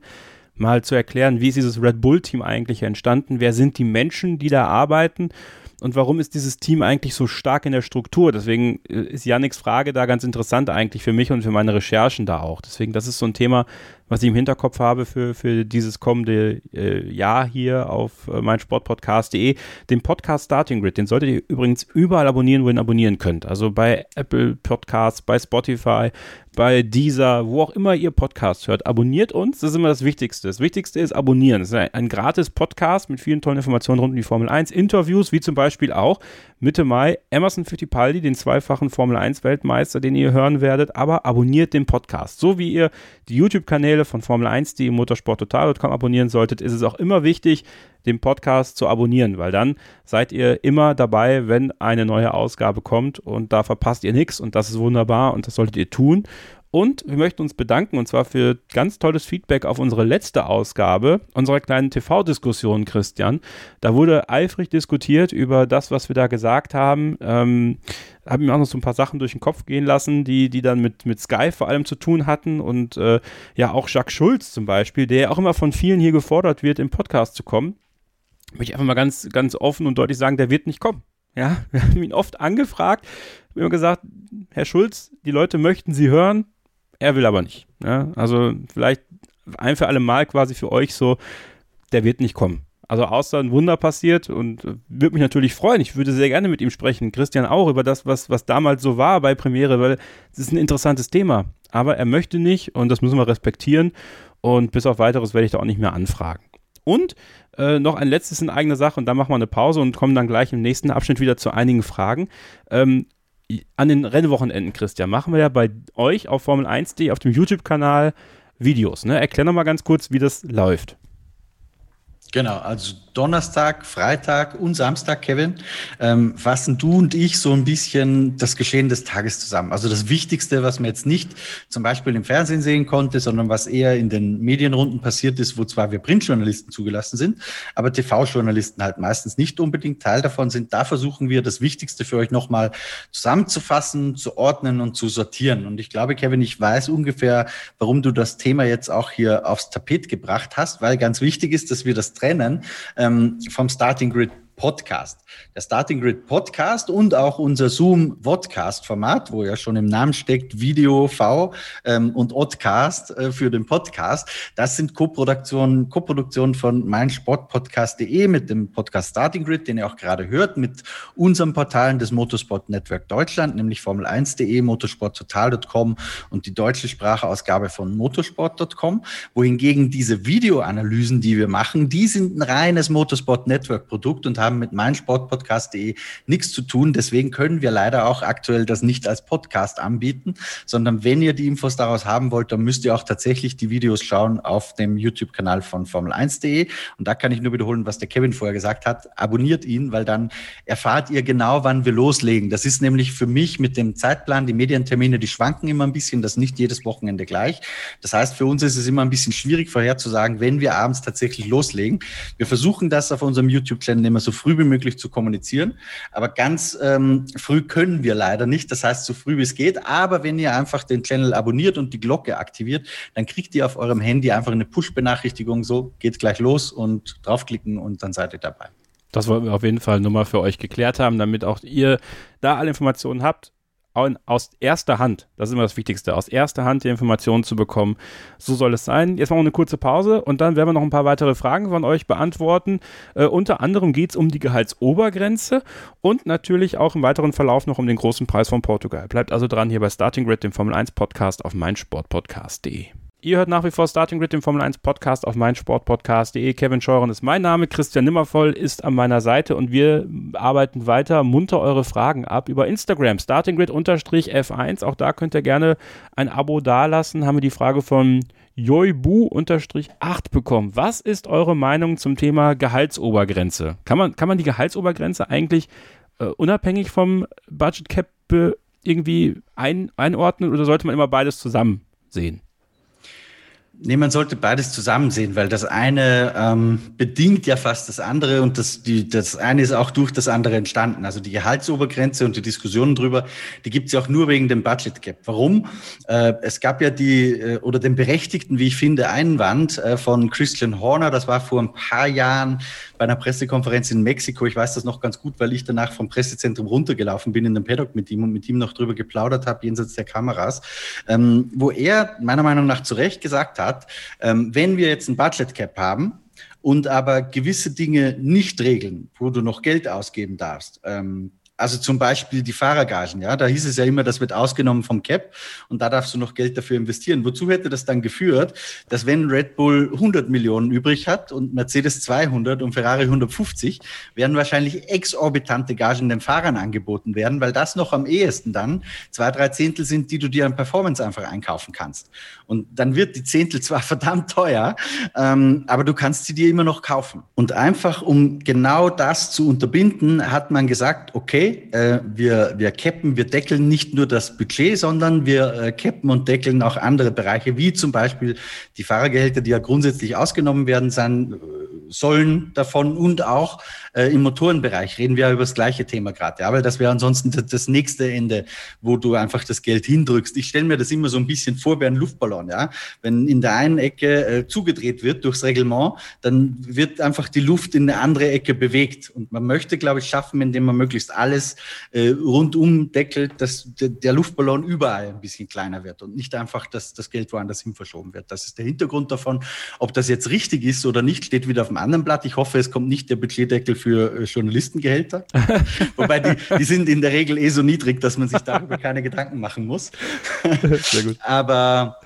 mal zu erklären, wie ist dieses Red Bull-Team eigentlich entstanden, wer sind die Menschen, die da arbeiten und warum ist dieses Team eigentlich so stark in der Struktur? Deswegen äh, ist Yannicks Frage da ganz interessant eigentlich für mich und für meine Recherchen da auch. Deswegen, das ist so ein Thema, was ich im Hinterkopf habe für, für dieses kommende äh, Jahr hier auf äh, meinsportpodcast.de. Den Podcast Starting Grid, den solltet ihr übrigens überall abonnieren, wo ihr ihn abonnieren könnt. Also bei Apple Podcasts, bei Spotify, bei Deezer, wo auch immer ihr Podcast hört. Abonniert uns, das ist immer das Wichtigste. Das Wichtigste ist abonnieren. Das ist ein, ein gratis Podcast mit vielen tollen Informationen rund um die Formel 1. Interviews, wie zum Beispiel auch Mitte Mai Emerson Fittipaldi, den zweifachen Formel 1 Weltmeister, den ihr hören werdet, aber abonniert den Podcast. So wie ihr die YouTube-Kanäle von Formel 1, die motorsporttotal.com abonnieren solltet, ist es auch immer wichtig, den Podcast zu abonnieren, weil dann seid ihr immer dabei, wenn eine neue Ausgabe kommt und da verpasst ihr nichts und das ist wunderbar und das solltet ihr tun. Und wir möchten uns bedanken und zwar für ganz tolles Feedback auf unsere letzte Ausgabe unserer kleinen TV-Diskussion, Christian. Da wurde eifrig diskutiert über das, was wir da gesagt haben. Ähm, habe mir auch noch so ein paar Sachen durch den Kopf gehen lassen, die, die dann mit, mit Sky vor allem zu tun hatten und äh, ja auch Jacques Schulz zum Beispiel, der auch immer von vielen hier gefordert wird, im Podcast zu kommen. Möchte ich einfach mal ganz, ganz offen und deutlich sagen, der wird nicht kommen. Ja, [LAUGHS] wir haben ihn oft angefragt, wir haben gesagt, Herr Schulz, die Leute möchten Sie hören, er will aber nicht. Ja? Also vielleicht ein für alle Mal quasi für euch so, der wird nicht kommen. Also außer ein Wunder passiert und äh, würde mich natürlich freuen. Ich würde sehr gerne mit ihm sprechen. Christian auch über das, was, was damals so war bei Premiere, weil es ist ein interessantes Thema. Aber er möchte nicht und das müssen wir respektieren. Und bis auf weiteres werde ich da auch nicht mehr anfragen. Und äh, noch ein letztes in eigener Sache und dann machen wir eine Pause und kommen dann gleich im nächsten Abschnitt wieder zu einigen Fragen. Ähm, an den Rennwochenenden, Christian, machen wir ja bei euch auf Formel 1.de auf dem YouTube-Kanal Videos. Ne? Erklär noch mal ganz kurz, wie das läuft.
Genau, also Donnerstag, Freitag und Samstag, Kevin, ähm, fassen du und ich so ein bisschen das Geschehen des Tages zusammen. Also das Wichtigste, was man jetzt nicht zum Beispiel im Fernsehen sehen konnte, sondern was eher in den Medienrunden passiert ist, wo zwar wir Printjournalisten zugelassen sind, aber TV-Journalisten halt meistens nicht unbedingt Teil davon sind. Da versuchen wir das Wichtigste für euch nochmal zusammenzufassen, zu ordnen und zu sortieren. Und ich glaube, Kevin, ich weiß ungefähr, warum du das Thema jetzt auch hier aufs Tapet gebracht hast, weil ganz wichtig ist, dass wir das trennen ähm, vom Starting Grid Podcast. Der Starting Grid Podcast und auch unser Zoom Vodcast Format, wo ja schon im Namen steckt Video V ähm, und Oddcast äh, für den Podcast. Das sind Co-Produktionen, Co-Produktionen von meinsportpodcast.de mit dem Podcast Starting Grid, den ihr auch gerade hört, mit unseren Portalen des Motorsport Network Deutschland, nämlich Formel1.de, motorsporttotal.com und die deutsche Sprachausgabe von motorsport.com, wohingegen diese Videoanalysen, die wir machen, die sind ein reines Motorsport Network Produkt und haben haben mit meinsportpodcast.de nichts zu tun. Deswegen können wir leider auch aktuell das nicht als Podcast anbieten, sondern wenn ihr die Infos daraus haben wollt, dann müsst ihr auch tatsächlich die Videos schauen auf dem YouTube-Kanal von Formel1.de. Und da kann ich nur wiederholen, was der Kevin vorher gesagt hat. Abonniert ihn, weil dann erfahrt ihr genau, wann wir loslegen. Das ist nämlich für mich mit dem Zeitplan, die Medientermine, die schwanken immer ein bisschen, das nicht jedes Wochenende gleich. Das heißt, für uns ist es immer ein bisschen schwierig vorherzusagen, wenn wir abends tatsächlich loslegen. Wir versuchen das auf unserem YouTube-Channel immer so früh wie möglich zu kommunizieren, aber ganz ähm, früh können wir leider nicht. Das heißt, so früh wie es geht. Aber wenn ihr einfach den Channel abonniert und die Glocke aktiviert, dann kriegt ihr auf eurem Handy einfach eine Push-Benachrichtigung, so geht gleich los und draufklicken und dann seid ihr dabei.
Das wollten wir auf jeden Fall nur mal für euch geklärt haben, damit auch ihr da alle Informationen habt aus erster Hand, das ist immer das Wichtigste, aus erster Hand die Informationen zu bekommen. So soll es sein. Jetzt machen wir eine kurze Pause und dann werden wir noch ein paar weitere Fragen von euch beantworten. Äh, unter anderem geht es um die Gehaltsobergrenze und natürlich auch im weiteren Verlauf noch um den großen Preis von Portugal. Bleibt also dran hier bei Starting Grid, dem Formel 1 Podcast auf meinsportpodcast.de. Ihr hört nach wie vor Starting Grid, den Formel 1 Podcast auf meinsportpodcast.de. Kevin Scheuren ist mein Name, Christian Nimmervoll ist an meiner Seite und wir arbeiten weiter munter eure Fragen ab über Instagram, Starting Grid F1. Auch da könnt ihr gerne ein Abo dalassen. Haben wir die Frage von Joibu-8 bekommen. Was ist eure Meinung zum Thema Gehaltsobergrenze? Kann man, kann man die Gehaltsobergrenze eigentlich äh, unabhängig vom Budget Cap irgendwie ein, einordnen oder sollte man immer beides zusammen sehen?
Nee, man sollte beides zusammen sehen, weil das eine ähm, bedingt ja fast das andere und das, die, das eine ist auch durch das andere entstanden. Also die Gehaltsobergrenze und die Diskussionen drüber, die gibt's ja auch nur wegen dem Budget Gap. Warum? Äh, es gab ja die, äh, oder den berechtigten, wie ich finde, Einwand äh, von Christian Horner, das war vor ein paar Jahren bei einer Pressekonferenz in Mexiko. Ich weiß das noch ganz gut, weil ich danach vom Pressezentrum runtergelaufen bin in den Paddock mit ihm und mit ihm noch drüber geplaudert habe, jenseits der Kameras, ähm, wo er meiner Meinung nach zu Recht gesagt hat, ähm, wenn wir jetzt ein Budget Cap haben, und aber gewisse Dinge nicht regeln, wo du noch Geld ausgeben darfst, ähm, also zum Beispiel die Fahrergagen, ja, da hieß es ja immer, das wird ausgenommen vom Cap und da darfst du noch Geld dafür investieren. Wozu hätte das dann geführt, dass wenn Red Bull 100 Millionen übrig hat und Mercedes 200 und Ferrari 150, werden wahrscheinlich exorbitante Gagen den Fahrern angeboten werden, weil das noch am ehesten dann zwei, drei Zehntel sind, die du dir an Performance einfach einkaufen kannst. Und dann wird die Zehntel zwar [LAUGHS] verdammt teuer, ähm, aber du kannst sie dir immer noch kaufen. Und einfach, um genau das zu unterbinden, hat man gesagt, okay, okay, äh, wir, wir cappen, wir deckeln nicht nur das Budget, sondern wir äh, cappen und deckeln auch andere Bereiche, wie zum Beispiel die Fahrergehälter, die ja grundsätzlich ausgenommen werden sein, äh, sollen davon und auch äh, im Motorenbereich reden wir ja über das gleiche Thema gerade, ja, weil das wäre ansonsten das, nächste Ende, wo du einfach das Geld hindrückst. Ich stelle mir das immer so ein bisschen vor wie ein Luftballon, ja. Wenn in der einen Ecke äh, zugedreht wird durchs Reglement, dann wird einfach die Luft in eine andere Ecke bewegt. Und man möchte, glaube ich, schaffen, indem man möglichst alles äh, rundum deckelt, dass der Luftballon überall ein bisschen kleiner wird und nicht einfach, dass das Geld woanders hin verschoben wird. Das ist der Hintergrund davon. Ob das jetzt richtig ist oder nicht, steht wieder auf dem anderen Blatt. Ich hoffe, es kommt nicht der Budgetdeckel für äh, Journalistengehälter. [LAUGHS] Wobei die, die sind in der Regel eh so niedrig, dass man sich darüber keine Gedanken machen muss. [LAUGHS] Sehr gut. Aber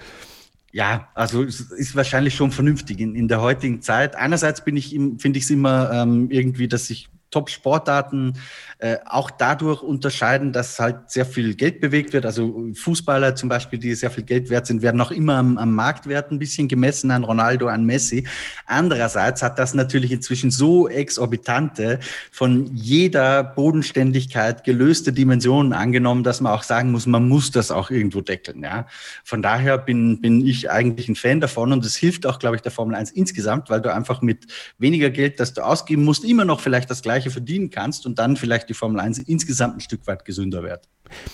ja, also es ist wahrscheinlich schon vernünftig in, in der heutigen Zeit. Einerseits bin ich, finde ich es immer ähm, irgendwie, dass sich Top-Sportarten äh, auch dadurch unterscheiden, dass halt sehr viel Geld bewegt wird. Also Fußballer zum Beispiel, die sehr viel Geld wert sind, werden auch immer am, am Marktwert ein bisschen gemessen an Ronaldo, an Messi. Andererseits hat das natürlich inzwischen so exorbitante, von jeder Bodenständigkeit gelöste Dimensionen angenommen, dass man auch sagen muss, man muss das auch irgendwo deckeln. Ja? Von daher bin, bin ich eigentlich ein Fan davon und es hilft auch, glaube ich, der Formel 1 insgesamt, weil du einfach mit weniger Geld, das du ausgeben musst, immer noch vielleicht das gleiche verdienen kannst und dann vielleicht die Formel 1 insgesamt ein Stück weit gesünder wird.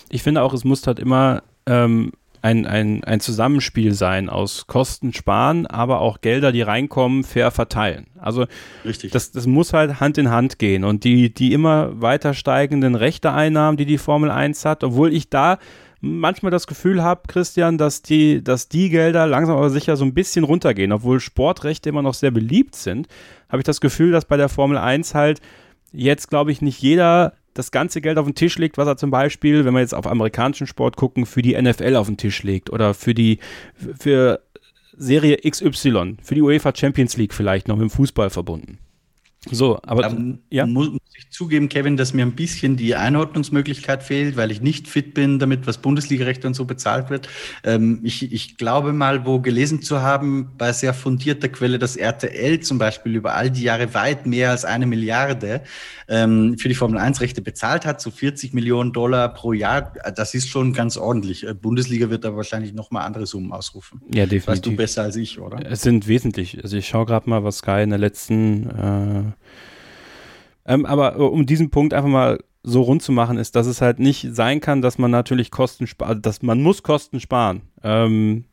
Ich finde auch, es muss halt immer ähm, ein, ein, ein Zusammenspiel sein aus Kosten sparen, aber auch Gelder, die reinkommen, fair verteilen. Also Richtig. Das, das muss halt Hand in Hand gehen. Und die, die immer weiter steigenden Rechteeinnahmen, die die Formel 1 hat, obwohl ich da manchmal das Gefühl habe, Christian, dass die, dass die Gelder langsam aber sicher so ein bisschen runtergehen. Obwohl Sportrechte immer noch sehr beliebt sind, habe ich das Gefühl, dass bei der Formel 1 halt jetzt, glaube ich, nicht jeder das ganze Geld auf den Tisch legt, was er zum Beispiel, wenn wir jetzt auf amerikanischen Sport gucken, für die NFL auf den Tisch legt oder für die, für Serie XY, für die UEFA Champions League vielleicht noch mit dem Fußball verbunden. So, aber
da ja. muss, muss, ich zugeben, Kevin, dass mir ein bisschen die Einordnungsmöglichkeit fehlt, weil ich nicht fit bin, damit was Bundesligarecht und so bezahlt wird. Ähm, ich, ich glaube mal, wo gelesen zu haben, bei sehr fundierter Quelle, dass RTL zum Beispiel über all die Jahre weit mehr als eine Milliarde ähm, für die Formel 1 Rechte bezahlt hat, so 40 Millionen Dollar pro Jahr. Das ist schon ganz ordentlich. Äh, Bundesliga wird da wahrscheinlich nochmal andere Summen ausrufen.
Ja, definitiv.
Weißt du besser als ich, oder?
Es sind wesentlich. Also ich schaue gerade mal, was Sky in der letzten äh ähm, aber äh, um diesen Punkt einfach mal so rund zu machen, ist, dass es halt nicht sein kann, dass man natürlich Kosten spart, also dass man muss Kosten sparen. Ähm,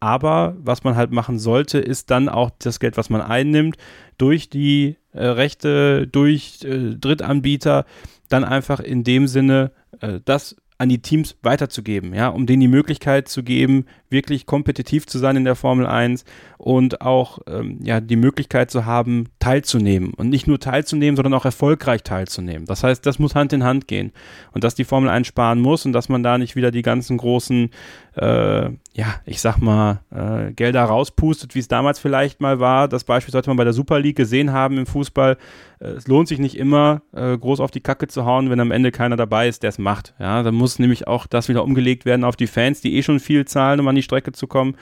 aber was man halt machen sollte, ist dann auch das Geld, was man einnimmt, durch die äh, Rechte, durch äh, Drittanbieter, dann einfach in dem Sinne äh, das an die Teams weiterzugeben, ja, um denen die Möglichkeit zu geben, wirklich kompetitiv zu sein in der Formel 1 und auch ähm, ja, die Möglichkeit zu haben, teilzunehmen. Und nicht nur teilzunehmen, sondern auch erfolgreich teilzunehmen. Das heißt, das muss Hand in Hand gehen. Und dass die Formel 1 sparen muss und dass man da nicht wieder die ganzen großen, äh, ja, ich sag mal, äh, Gelder rauspustet, wie es damals vielleicht mal war. Das Beispiel sollte man bei der Super League gesehen haben im Fußball. Äh, es lohnt sich nicht immer, äh, groß auf die Kacke zu hauen, wenn am Ende keiner dabei ist, der es macht. Ja, dann muss nämlich auch das wieder umgelegt werden auf die Fans, die eh schon viel zahlen, um an die Strecke zu kommen.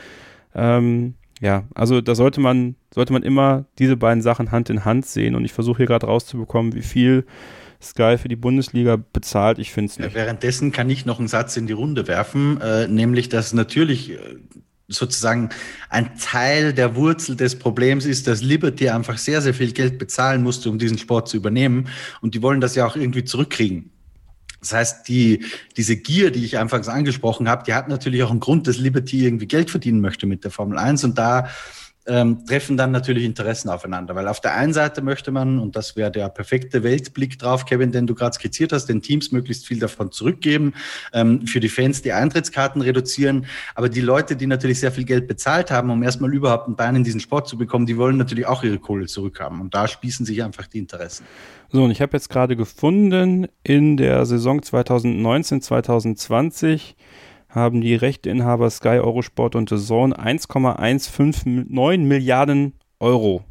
Ähm, ja, also da sollte man, sollte man immer diese beiden Sachen Hand in Hand sehen und ich versuche hier gerade rauszubekommen, wie viel Sky für die Bundesliga bezahlt. Ich finde es nicht.
Währenddessen kann ich noch einen Satz in die Runde werfen, äh, nämlich, dass natürlich äh, sozusagen ein Teil der Wurzel des Problems ist, dass Liberty einfach sehr, sehr viel Geld bezahlen musste, um diesen Sport zu übernehmen. Und die wollen das ja auch irgendwie zurückkriegen. Das heißt, die, diese Gier, die ich anfangs angesprochen habe, die hat natürlich auch einen Grund, dass Liberty irgendwie Geld verdienen möchte mit der Formel 1. Und da ähm, treffen dann natürlich Interessen aufeinander. Weil auf der einen Seite möchte man, und das wäre der perfekte Weltblick drauf, Kevin, den du gerade skizziert hast, den Teams möglichst viel davon zurückgeben, ähm, für die Fans die Eintrittskarten reduzieren. Aber die Leute, die natürlich sehr viel Geld bezahlt haben, um erstmal überhaupt ein Bein in diesen Sport zu bekommen, die wollen natürlich auch ihre Kohle zurückhaben. Und da spießen sich einfach die Interessen.
So, und ich habe jetzt gerade gefunden, in der Saison 2019, 2020 haben die Rechteinhaber Sky, Eurosport und The Zone 1,159 Milliarden Euro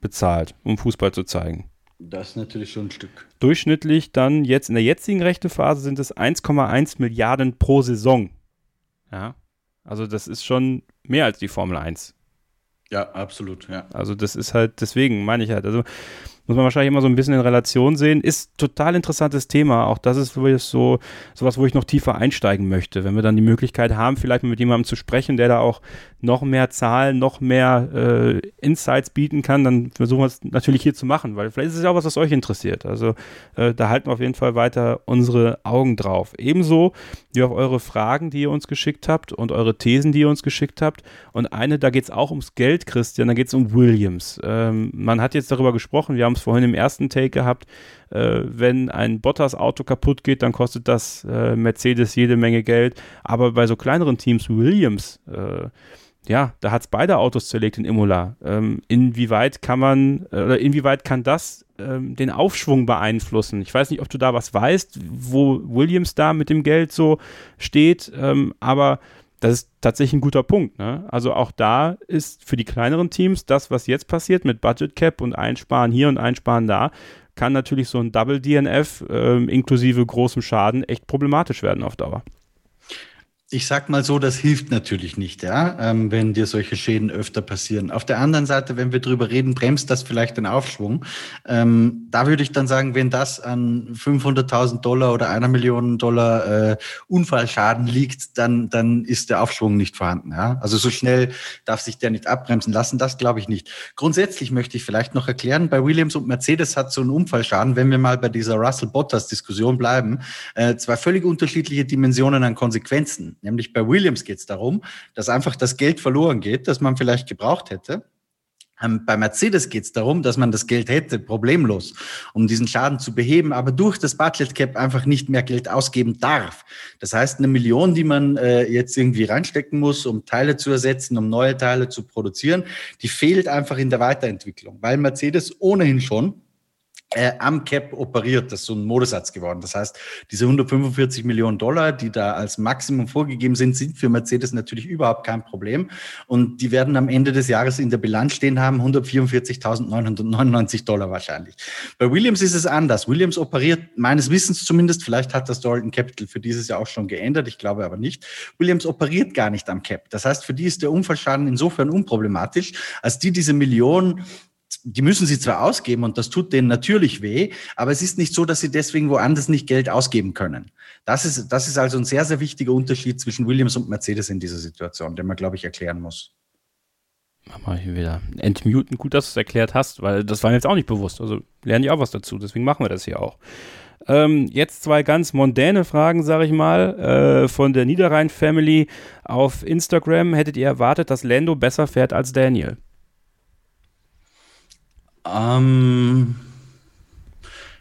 bezahlt, um Fußball zu zeigen.
Das ist natürlich schon ein Stück.
Durchschnittlich dann jetzt in der jetzigen Rechtephase sind es 1,1 Milliarden pro Saison. Ja. Also das ist schon mehr als die Formel 1.
Ja, absolut, ja.
Also das ist halt, deswegen meine ich halt, also muss man wahrscheinlich immer so ein bisschen in Relation sehen. Ist total interessantes Thema. Auch das ist so sowas, wo ich noch tiefer einsteigen möchte. Wenn wir dann die Möglichkeit haben, vielleicht mit jemandem zu sprechen, der da auch noch mehr Zahlen, noch mehr äh, Insights bieten kann, dann versuchen wir es natürlich hier zu machen, weil vielleicht ist es ja auch was, was euch interessiert. Also äh, da halten wir auf jeden Fall weiter unsere Augen drauf. Ebenso wie auf eure Fragen, die ihr uns geschickt habt und eure Thesen, die ihr uns geschickt habt. Und eine, da geht es auch ums Geld, Christian, da geht es um Williams. Ähm, man hat jetzt darüber gesprochen, wir haben es vorhin im ersten Take gehabt, äh, wenn ein Bottas-Auto kaputt geht, dann kostet das äh, Mercedes jede Menge Geld. Aber bei so kleineren Teams, Williams, äh, ja, da hat es beide Autos zerlegt in Imola. Ähm, inwieweit kann man, äh, oder inwieweit kann das ähm, den Aufschwung beeinflussen? Ich weiß nicht, ob du da was weißt, wo Williams da mit dem Geld so steht, ähm, aber das ist tatsächlich ein guter Punkt. Ne? Also auch da ist für die kleineren Teams das, was jetzt passiert mit Budget Cap und Einsparen hier und Einsparen da, kann natürlich so ein Double DNF äh, inklusive großem Schaden echt problematisch werden auf Dauer.
Ich sag mal so, das hilft natürlich nicht, ja, ähm, wenn dir solche Schäden öfter passieren. Auf der anderen Seite, wenn wir drüber reden, bremst das vielleicht den Aufschwung. Ähm, da würde ich dann sagen, wenn das an 500.000 Dollar oder einer Million Dollar äh, Unfallschaden liegt, dann, dann ist der Aufschwung nicht vorhanden. Ja? Also so schnell darf sich der nicht abbremsen lassen, das glaube ich nicht. Grundsätzlich möchte ich vielleicht noch erklären, bei Williams und Mercedes hat so ein Unfallschaden, wenn wir mal bei dieser Russell-Bottas-Diskussion bleiben, äh, zwei völlig unterschiedliche Dimensionen an Konsequenzen. Nämlich bei Williams geht es darum, dass einfach das Geld verloren geht, das man vielleicht gebraucht hätte. Ähm, bei Mercedes geht es darum, dass man das Geld hätte, problemlos, um diesen Schaden zu beheben, aber durch das Budget Cap einfach nicht mehr Geld ausgeben darf. Das heißt, eine Million, die man äh, jetzt irgendwie reinstecken muss, um Teile zu ersetzen, um neue Teile zu produzieren, die fehlt einfach in der Weiterentwicklung, weil Mercedes ohnehin schon äh, am Cap operiert. Das ist so ein Modesatz geworden. Das heißt, diese 145 Millionen Dollar, die da als Maximum vorgegeben sind, sind für Mercedes natürlich überhaupt kein Problem. Und die werden am Ende des Jahres in der Bilanz stehen haben, 144.999 Dollar wahrscheinlich. Bei Williams ist es anders. Williams operiert meines Wissens zumindest, vielleicht hat das Dalton Capital für dieses Jahr auch schon geändert, ich glaube aber nicht. Williams operiert gar nicht am Cap. Das heißt, für die ist der Unfallschaden insofern unproblematisch, als die diese Millionen die müssen sie zwar ausgeben und das tut denen natürlich weh, aber es ist nicht so, dass sie deswegen woanders nicht Geld ausgeben können. Das ist, das ist also ein sehr, sehr wichtiger Unterschied zwischen Williams und Mercedes in dieser Situation, den man, glaube ich, erklären muss.
Mach mal hier wieder entmuten. Gut, dass du es erklärt hast, weil das war mir jetzt auch nicht bewusst. Also lerne ich auch was dazu, deswegen machen wir das hier auch. Ähm, jetzt zwei ganz mondäne Fragen, sage ich mal, äh, von der Niederrhein-Family auf Instagram. Hättet ihr erwartet, dass Lando besser fährt als Daniel?
Ähm,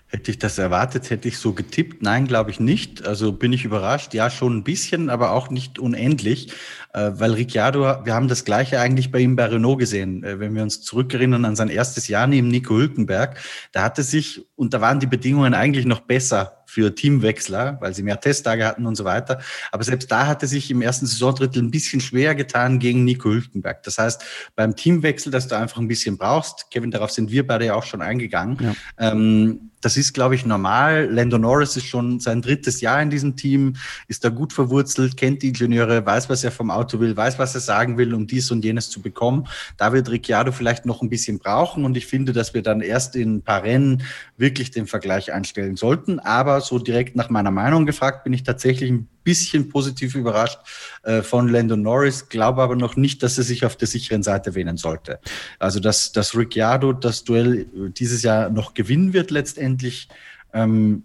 hätte ich das erwartet, hätte ich so getippt? Nein, glaube ich nicht. Also bin ich überrascht. Ja, schon ein bisschen, aber auch nicht unendlich, äh, weil Ricciardo, wir haben das Gleiche eigentlich bei ihm bei Renault gesehen. Äh, wenn wir uns zurückerinnern an sein erstes Jahr neben Nico Hülkenberg, da hatte sich, und da waren die Bedingungen eigentlich noch besser für Teamwechsler, weil sie mehr Testtage hatten und so weiter. Aber selbst da hatte sich im ersten Saisondrittel ein bisschen schwer getan gegen Nico Hülkenberg. Das heißt, beim Teamwechsel, dass du einfach ein bisschen brauchst, Kevin, darauf sind wir beide ja auch schon eingegangen. Ja. Ähm, das ist, glaube ich, normal. Lando Norris ist schon sein drittes Jahr in diesem Team, ist da gut verwurzelt, kennt die Ingenieure, weiß, was er vom Auto will, weiß, was er sagen will, um dies und jenes zu bekommen. Da wird Ricciardo vielleicht noch ein bisschen brauchen und ich finde, dass wir dann erst in ein paar Rennen wirklich den Vergleich einstellen sollten. Aber so direkt nach meiner Meinung gefragt, bin ich tatsächlich ein bisschen positiv überrascht äh, von Landon Norris, glaube aber noch nicht, dass er sich auf der sicheren Seite wähnen sollte. Also, dass, dass Ricciardo das Duell dieses Jahr noch gewinnen wird letztendlich, ähm,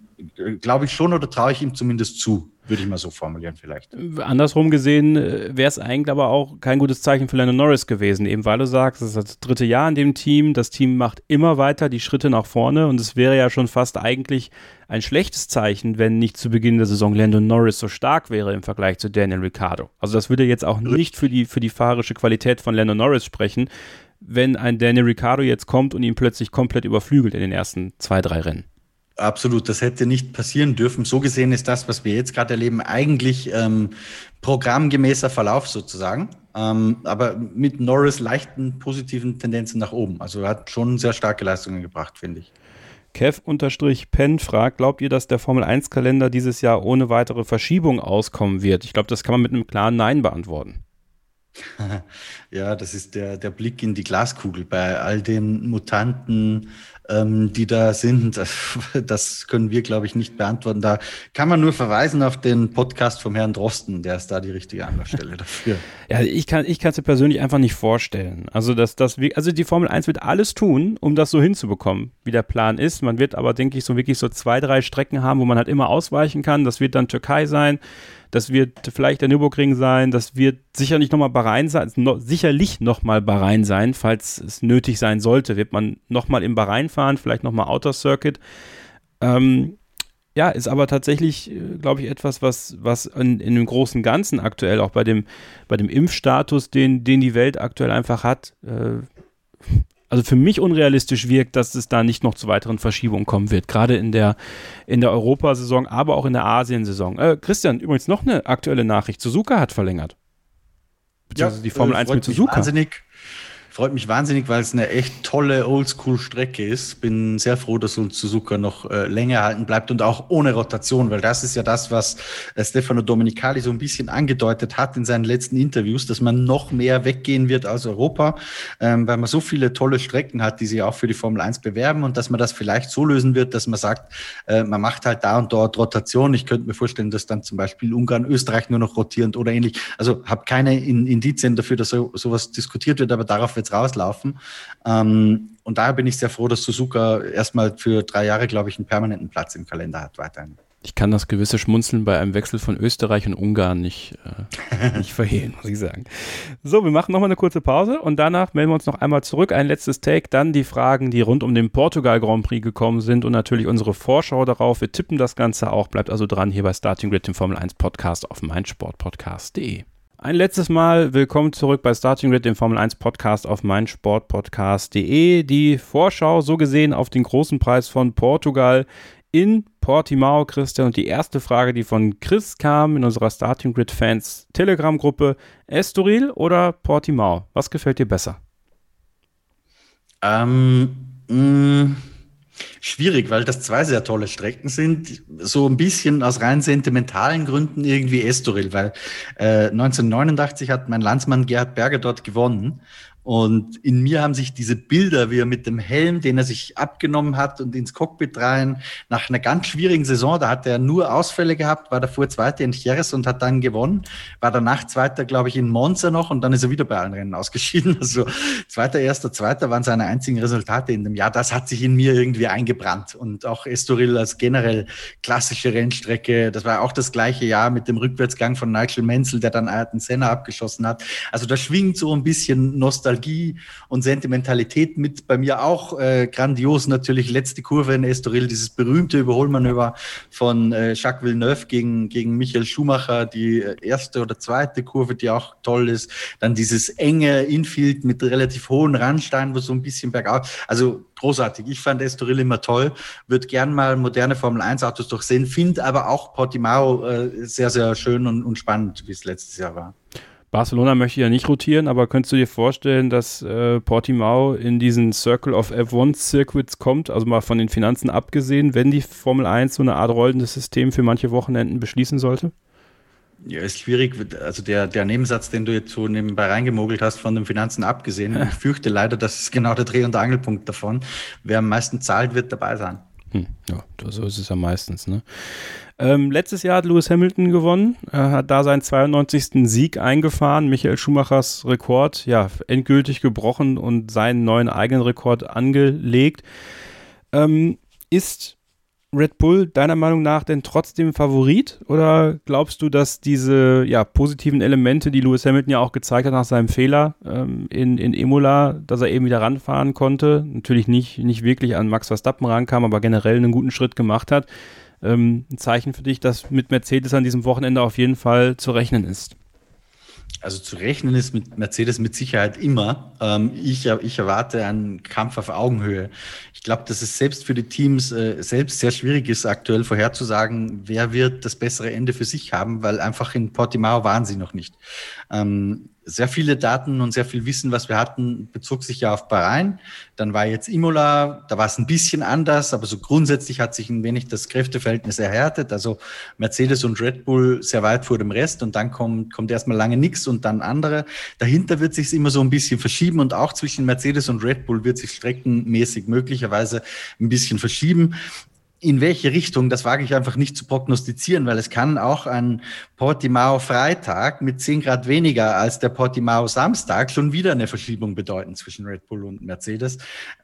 glaube ich schon oder traue ich ihm zumindest zu würde ich mal so formulieren vielleicht.
Andersrum gesehen äh, wäre es eigentlich aber auch kein gutes Zeichen für Lando Norris gewesen, eben weil du sagst, es ist das dritte Jahr in dem Team, das Team macht immer weiter die Schritte nach vorne und es wäre ja schon fast eigentlich ein schlechtes Zeichen, wenn nicht zu Beginn der Saison Lando Norris so stark wäre im Vergleich zu Daniel Ricciardo. Also das würde jetzt auch nicht für die, für die fahrerische Qualität von Lando Norris sprechen, wenn ein Daniel Ricciardo jetzt kommt und ihn plötzlich komplett überflügelt in den ersten zwei, drei Rennen.
Absolut, das hätte nicht passieren dürfen. So gesehen ist das, was wir jetzt gerade erleben, eigentlich ähm, programmgemäßer Verlauf sozusagen. Ähm, aber mit Norris leichten positiven Tendenzen nach oben. Also er hat schon sehr starke Leistungen gebracht, finde ich.
Kev-Pen fragt, glaubt ihr, dass der Formel-1-Kalender dieses Jahr ohne weitere Verschiebung auskommen wird? Ich glaube, das kann man mit einem klaren Nein beantworten. [LAUGHS]
Ja, das ist der, der Blick in die Glaskugel bei all den Mutanten, ähm, die da sind. [LAUGHS] Das können wir, glaube ich, nicht beantworten. Da kann man nur verweisen auf den Podcast vom Herrn Drosten, der ist da die richtige Anlaufstelle dafür. [LAUGHS]
ja, ich kann ich es mir persönlich einfach nicht vorstellen. Also, dass das also die Formel 1 wird alles tun, um das so hinzubekommen, wie der Plan ist. Man wird aber, denke ich, so wirklich so zwei, drei Strecken haben, wo man halt immer ausweichen kann. Das wird dann Türkei sein. Das wird vielleicht der Nürburgring sein. Das wird sicherlich nochmal Bahrain sein. No, sicherlich nochmal Bahrain sein, falls es nötig sein sollte. Wird man nochmal im Bahrain fahren, vielleicht nochmal Outer Circuit. Ähm, ja, ist aber tatsächlich, äh, glaube ich, etwas, was, was in, in, dem großen Ganzen aktuell, auch bei dem, bei dem Impfstatus, den, den die Welt aktuell einfach hat, äh, also für mich unrealistisch wirkt, dass es da nicht noch zu weiteren Verschiebungen kommen wird. Gerade in der, in der Europasaison, aber auch in der Asiensaison. Äh, Christian, übrigens noch eine aktuelle Nachricht. Suzuka hat verlängert.
Beziehungsweise ja, die Formel äh, 1 mit Suzuka. Wahnsinnig Freut mich wahnsinnig, weil es eine echt tolle Oldschool-Strecke ist. Bin sehr froh, dass uns Suzuka noch äh, länger erhalten bleibt und auch ohne Rotation, weil das ist ja das, was äh, Stefano Domenicali so ein bisschen angedeutet hat in seinen letzten Interviews, dass man noch mehr weggehen wird aus Europa, ähm, weil man so viele tolle Strecken hat, die sich auch für die Formel 1 bewerben und dass man das vielleicht so lösen wird, dass man sagt, äh, man macht halt da und dort Rotation. Ich könnte mir vorstellen, dass dann zum Beispiel Ungarn, Österreich nur noch rotierend oder ähnlich. Also habe keine Indizien dafür, dass so, sowas diskutiert wird, aber darauf jetzt rauslaufen. Ähm, und daher bin ich sehr froh, dass Suzuka erstmal für drei Jahre, glaube ich, einen permanenten Platz im Kalender hat weiterhin.
Ich kann das gewisse Schmunzeln bei einem Wechsel von Österreich und Ungarn nicht, äh, nicht verhehlen, muss ich sagen. So, wir machen nochmal eine kurze Pause und danach melden wir uns noch einmal zurück. Ein letztes Take, dann die Fragen, die rund um den Portugal Grand Prix gekommen sind und natürlich unsere Vorschau darauf. Wir tippen das Ganze auch. Bleibt also dran hier bei Starting Grid, dem Formel 1 Podcast auf meinsportpodcast.de. Ein letztes Mal willkommen zurück bei Starting Grid, dem Formel 1 Podcast auf meinsportpodcast.de. Die Vorschau, so gesehen, auf den großen Preis von Portugal in Portimao, Christian. Und die erste Frage, die von Chris kam in unserer Starting Grid Fans Telegram-Gruppe: Estoril oder Portimao? Was gefällt dir besser?
Ähm, mh, mm, schwierig, weil das zwei sehr tolle Strecken sind. So ein bisschen aus rein sentimentalen Gründen irgendwie Estoril, weil äh, 1989 hat mein Landsmann Gerhard Berger dort gewonnen und in mir haben sich diese Bilder, wie er mit dem Helm, den er sich abgenommen hat und ins Cockpit rein, nach einer ganz schwierigen Saison, da hat er nur Ausfälle gehabt, war davor Zweiter in Jerez und hat dann gewonnen, war danach Zweiter, glaube ich, in Monza noch und dann ist er wieder bei allen Rennen ausgeschieden. [LAUGHS] Also Zweiter, Erster, Zweiter waren seine einzigen Resultate in dem Jahr. Das hat sich in mir irgendwie eingebrannt und auch Estoril als generell klassische Rennstrecke. Das war auch das gleiche Jahr mit dem Rückwärtsgang von Nigel Menzel, der dann Ayrton Senna abgeschossen hat. Also da schwingt so ein bisschen Nostalgie Nostalgie und Sentimentalität mit. Bei mir auch äh, grandios natürlich letzte Kurve in Estoril, dieses berühmte Überholmanöver von äh, Jacques Villeneuve gegen, gegen Michael Schumacher, die äh, erste oder zweite Kurve, die auch toll ist. Dann dieses enge Infield mit relativ hohen Randsteinen, wo so ein bisschen bergauf. Also großartig. Ich fand Estoril immer toll, würde gern mal moderne Formel 1 Autos durchsehen, finde aber auch Portimao äh, sehr, sehr schön und, und spannend, wie es letztes Jahr war.
Barcelona möchte ja nicht rotieren, aber könntest du dir vorstellen, dass äh, Portimao in diesen Circle of F1 Circuits kommt, also mal von den Finanzen abgesehen, wenn die Formel 1 so eine Art rollendes System für manche Wochenenden beschließen sollte?
Ja, ist schwierig. Also der, der Nebensatz, den du jetzt so nebenbei reingemogelt hast, von den Finanzen abgesehen, [LAUGHS] ich fürchte leider, das ist genau der Dreh- und Angelpunkt davon. Wer am meisten zahlt, wird dabei sein.
Hm, ja, so ist es ja meistens. Ne? Ähm, letztes Jahr hat Lewis Hamilton gewonnen, er hat da seinen 92. Sieg eingefahren, Michael Schumachers Rekord ja endgültig gebrochen und seinen neuen eigenen Rekord angelegt. Ähm, ist Red Bull deiner Meinung nach denn trotzdem Favorit? Oder glaubst du, dass diese ja, positiven Elemente, die Lewis Hamilton ja auch gezeigt hat nach seinem Fehler ähm, in, in Imola, dass er eben wieder ranfahren konnte, natürlich nicht, nicht wirklich an Max Verstappen rankam, aber generell einen guten Schritt gemacht hat, ähm, ein Zeichen für dich, dass mit Mercedes an diesem Wochenende auf jeden Fall zu rechnen ist?
Also zu rechnen ist mit Mercedes mit Sicherheit immer. Ähm, ich, ich erwarte einen Kampf auf Augenhöhe. Ich glaube, dass es selbst für die Teams äh, selbst sehr schwierig ist, aktuell vorherzusagen, wer wird das bessere Ende für sich haben, weil einfach in Portimao waren sie noch nicht. Ähm, sehr viele Daten und sehr viel Wissen, was wir hatten, bezog sich ja auf Bahrain. Dann war jetzt Imola, da war es ein bisschen anders, aber so grundsätzlich hat sich ein wenig das Kräfteverhältnis erhärtet. Also Mercedes und Red Bull sehr weit vor dem Rest und dann kommt, kommt erstmal lange nichts und dann andere. Dahinter wird sich immer so ein bisschen verschieben und auch zwischen Mercedes und Red Bull wird sich streckenmäßig möglicherweise ein bisschen verschieben in welche Richtung, das wage ich einfach nicht zu prognostizieren, weil es kann auch ein Portimao Freitag mit 10 Grad weniger als der Portimao Samstag schon wieder eine Verschiebung bedeuten zwischen Red Bull und Mercedes.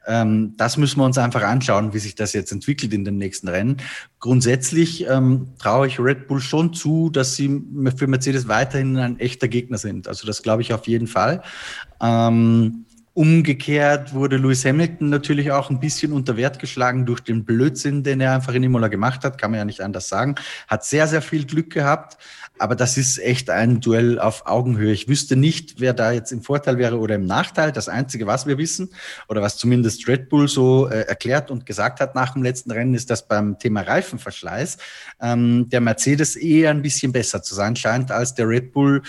Ähm, das müssen wir uns einfach anschauen, wie sich das jetzt entwickelt in den nächsten Rennen. Grundsätzlich ähm, traue ich Red Bull schon zu, dass sie für Mercedes weiterhin ein echter Gegner sind. Also das glaube ich auf jeden Fall. Ähm, Umgekehrt wurde Lewis Hamilton natürlich auch ein bisschen unter Wert geschlagen durch den Blödsinn, den er einfach in Imola gemacht hat, kann man ja nicht anders sagen. Hat sehr, sehr viel Glück gehabt, aber das ist echt ein Duell auf Augenhöhe. Ich wüsste nicht, wer da jetzt im Vorteil wäre oder im Nachteil. Das Einzige, was wir wissen oder was zumindest Red Bull so äh, erklärt und gesagt hat nach dem letzten Rennen, ist, dass beim Thema Reifenverschleiß ähm, der Mercedes eher ein bisschen besser zu sein scheint als der Red Bull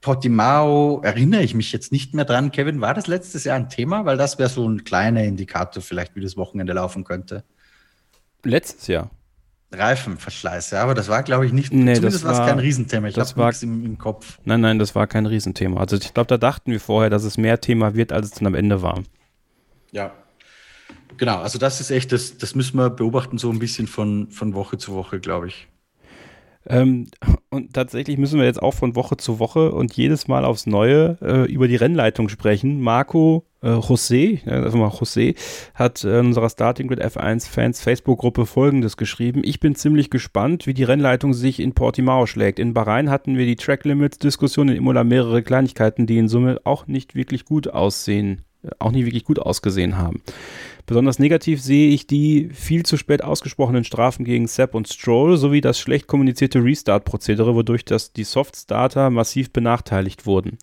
Portimao erinnere ich mich jetzt nicht mehr dran. Kevin, war das letztes Jahr ein Thema? Weil das wäre so ein kleiner Indikator vielleicht, wie das Wochenende laufen könnte.
Letztes Jahr?
Reifenverschleiß, ja, aber das war, glaube ich, nicht,
nee, zumindest
war es kein Riesenthema.
Ich habe nichts im, im, Kopf. Nein, nein, das war kein Riesenthema. Also ich glaube, da dachten wir vorher, dass es mehr Thema wird, als es dann am Ende war.
Ja, genau. Also das ist echt, das, das müssen wir beobachten, so ein bisschen von, von Woche zu Woche, glaube ich.
Ähm, und tatsächlich müssen wir jetzt auch von Woche zu Woche und jedes Mal aufs Neue äh, über die Rennleitung sprechen. Marco äh, José, also mal José, hat äh, in unserer Starting Grid F1 Fans Facebook-Gruppe folgendes geschrieben. Ich bin ziemlich gespannt, wie die Rennleitung sich in Portimao schlägt. In Bahrain hatten wir die Track Limits Diskussion, in Imola mehrere Kleinigkeiten, die in Summe auch nicht wirklich gut aussehen, äh, auch nicht wirklich gut ausgesehen haben. Besonders negativ sehe ich die viel zu spät ausgesprochenen Strafen gegen Sepp und Stroll sowie das schlecht kommunizierte Restart-Prozedere, wodurch das, die Soft-Starter massiv benachteiligt wurden.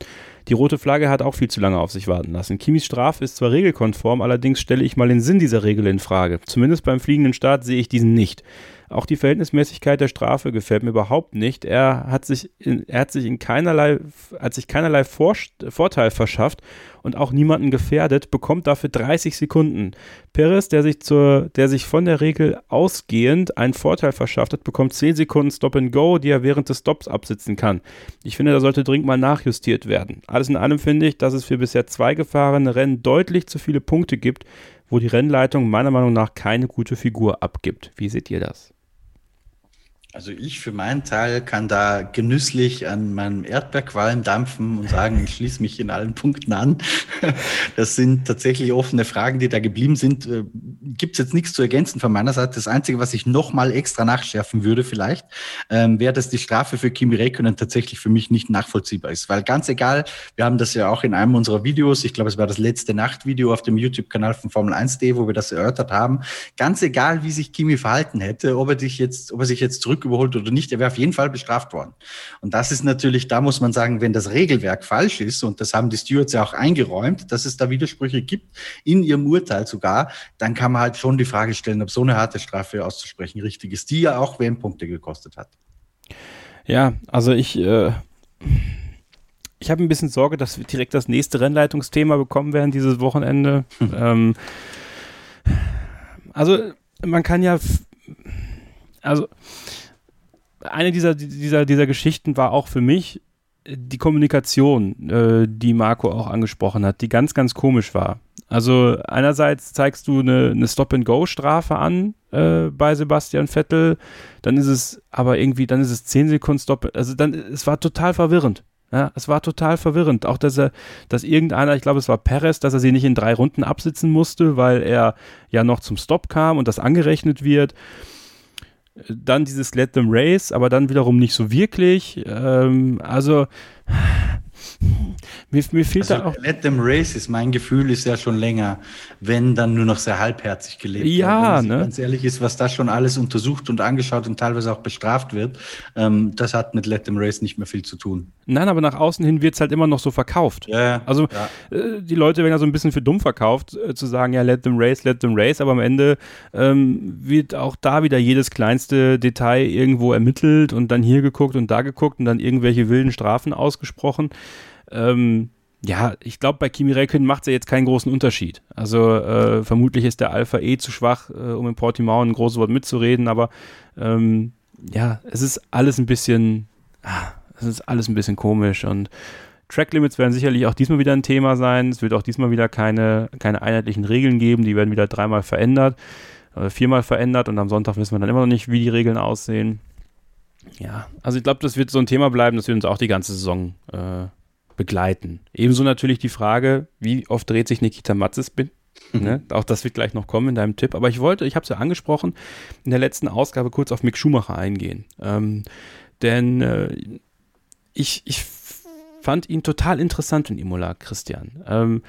Die rote Flagge hat auch viel zu lange auf sich warten lassen. Kimis Strafe ist zwar regelkonform, allerdings stelle ich mal den Sinn dieser Regel in Frage. Zumindest beim fliegenden Start sehe ich diesen nicht. Auch die Verhältnismäßigkeit der Strafe gefällt mir überhaupt nicht. Er hat sich in, er hat sich in keinerlei, hat sich keinerlei Vor Vorteil verschafft und auch niemanden gefährdet, bekommt dafür 30 Sekunden. Perez, der sich zur, der sich von der Regel ausgehend einen Vorteil verschafft hat, bekommt 10 Sekunden Stop and Go, die er während des Stops absitzen kann. Ich finde, da sollte dringend mal nachjustiert werden. Alles in allem finde ich, dass es für bisher zwei gefahrene Rennen deutlich zu viele Punkte gibt, wo die Rennleitung meiner Meinung nach keine gute Figur abgibt. Wie seht ihr das?
Also ich für meinen Teil kann da genüsslich an meinem Erdbeerqualm dampfen und sagen, ich schließe mich in allen Punkten an. [LAUGHS] Das sind tatsächlich offene Fragen, die da geblieben sind. Äh, Gibt es jetzt nichts zu ergänzen von meiner Seite. Das Einzige, was ich nochmal extra nachschärfen würde vielleicht, ähm, wäre, dass die Strafe für Kimi Räikkönen tatsächlich für mich nicht nachvollziehbar ist. Weil ganz egal, wir haben das ja auch in einem unserer Videos, ich glaube, es war das letzte Nachtvideo auf dem YouTube-Kanal von Formel 1.de, wo wir das erörtert haben. Ganz egal, wie sich Kimi verhalten hätte, ob er, dich jetzt, ob er sich jetzt zurück überholt oder nicht, er wäre auf jeden Fall bestraft worden. Und das ist natürlich, da muss man sagen, wenn das Regelwerk falsch ist, und das haben die Stewards ja auch eingeräumt, dass es da Widersprüche gibt, in ihrem Urteil sogar, dann kann man halt schon die Frage stellen, ob so eine harte Strafe auszusprechen richtig ist, die ja auch WM-Punkte gekostet hat.
Ja, also ich, äh, ich habe ein bisschen Sorge, dass wir direkt das nächste Rennleitungsthema bekommen werden dieses Wochenende. Hm. Ähm, also man kann ja, also eine dieser, dieser, dieser Geschichten war auch für mich die Kommunikation, äh, die Marco auch angesprochen hat, die ganz, ganz komisch war. Also einerseits zeigst du eine, eine Stop-and-Go-Strafe an äh, bei Sebastian Vettel, dann ist es aber irgendwie, dann ist es 10 Sekunden Stop, also dann, es war total verwirrend. Ja, es war total verwirrend. Auch, dass er, dass irgendeiner, ich glaube, es war Perez, dass er sie nicht in drei Runden absitzen musste, weil er ja noch zum Stop kam und das angerechnet wird dann dieses Let Them Race, aber dann wiederum nicht so wirklich. Ähm, also
mir, mir fehlt also, da auch. Let them race ist mein Gefühl, ist ja schon länger, wenn dann nur noch sehr halbherzig gelebt
ja,
wird.
ne?
Ganz ehrlich ist, was da schon alles untersucht und angeschaut und teilweise auch bestraft wird, ähm, das hat mit Let them race nicht mehr viel zu tun.
Nein, aber nach außen hin wird es halt immer noch so verkauft.
Ja,
also
ja.
Äh, die Leute werden ja so ein bisschen für dumm verkauft, äh, zu sagen, ja, let them race, let them race, aber am Ende ähm, wird auch da wieder jedes kleinste Detail irgendwo ermittelt und dann hier geguckt und da geguckt und dann irgendwelche wilden Strafen ausgesprochen. Ähm, ja, ich glaube, bei Kimi Räikkönen macht es ja jetzt keinen großen Unterschied. Also äh, vermutlich ist der Alpha eh zu schwach, äh, um in Portimao ein großes Wort mitzureden, aber ähm, ja, es ist alles ein bisschen, ah, es ist alles ein bisschen komisch und Track Limits werden sicherlich auch diesmal wieder ein Thema sein. Es wird auch diesmal wieder keine, keine einheitlichen Regeln geben. Die werden wieder dreimal verändert, äh, viermal verändert und am Sonntag wissen wir dann immer noch nicht, wie die Regeln aussehen. Ja, also ich glaube, das wird so ein Thema bleiben, das wird uns auch die ganze Saison äh, begleiten. Ebenso natürlich die Frage, wie oft dreht sich Nikita Matzes-Bin? Mhm. Ne? Auch das wird gleich noch kommen in deinem Tipp. Aber ich wollte, ich habe es ja angesprochen, in der letzten Ausgabe kurz auf Mick Schumacher eingehen. Ähm, denn äh, ich, ich fand ihn total interessant in Imola, Christian. Ähm,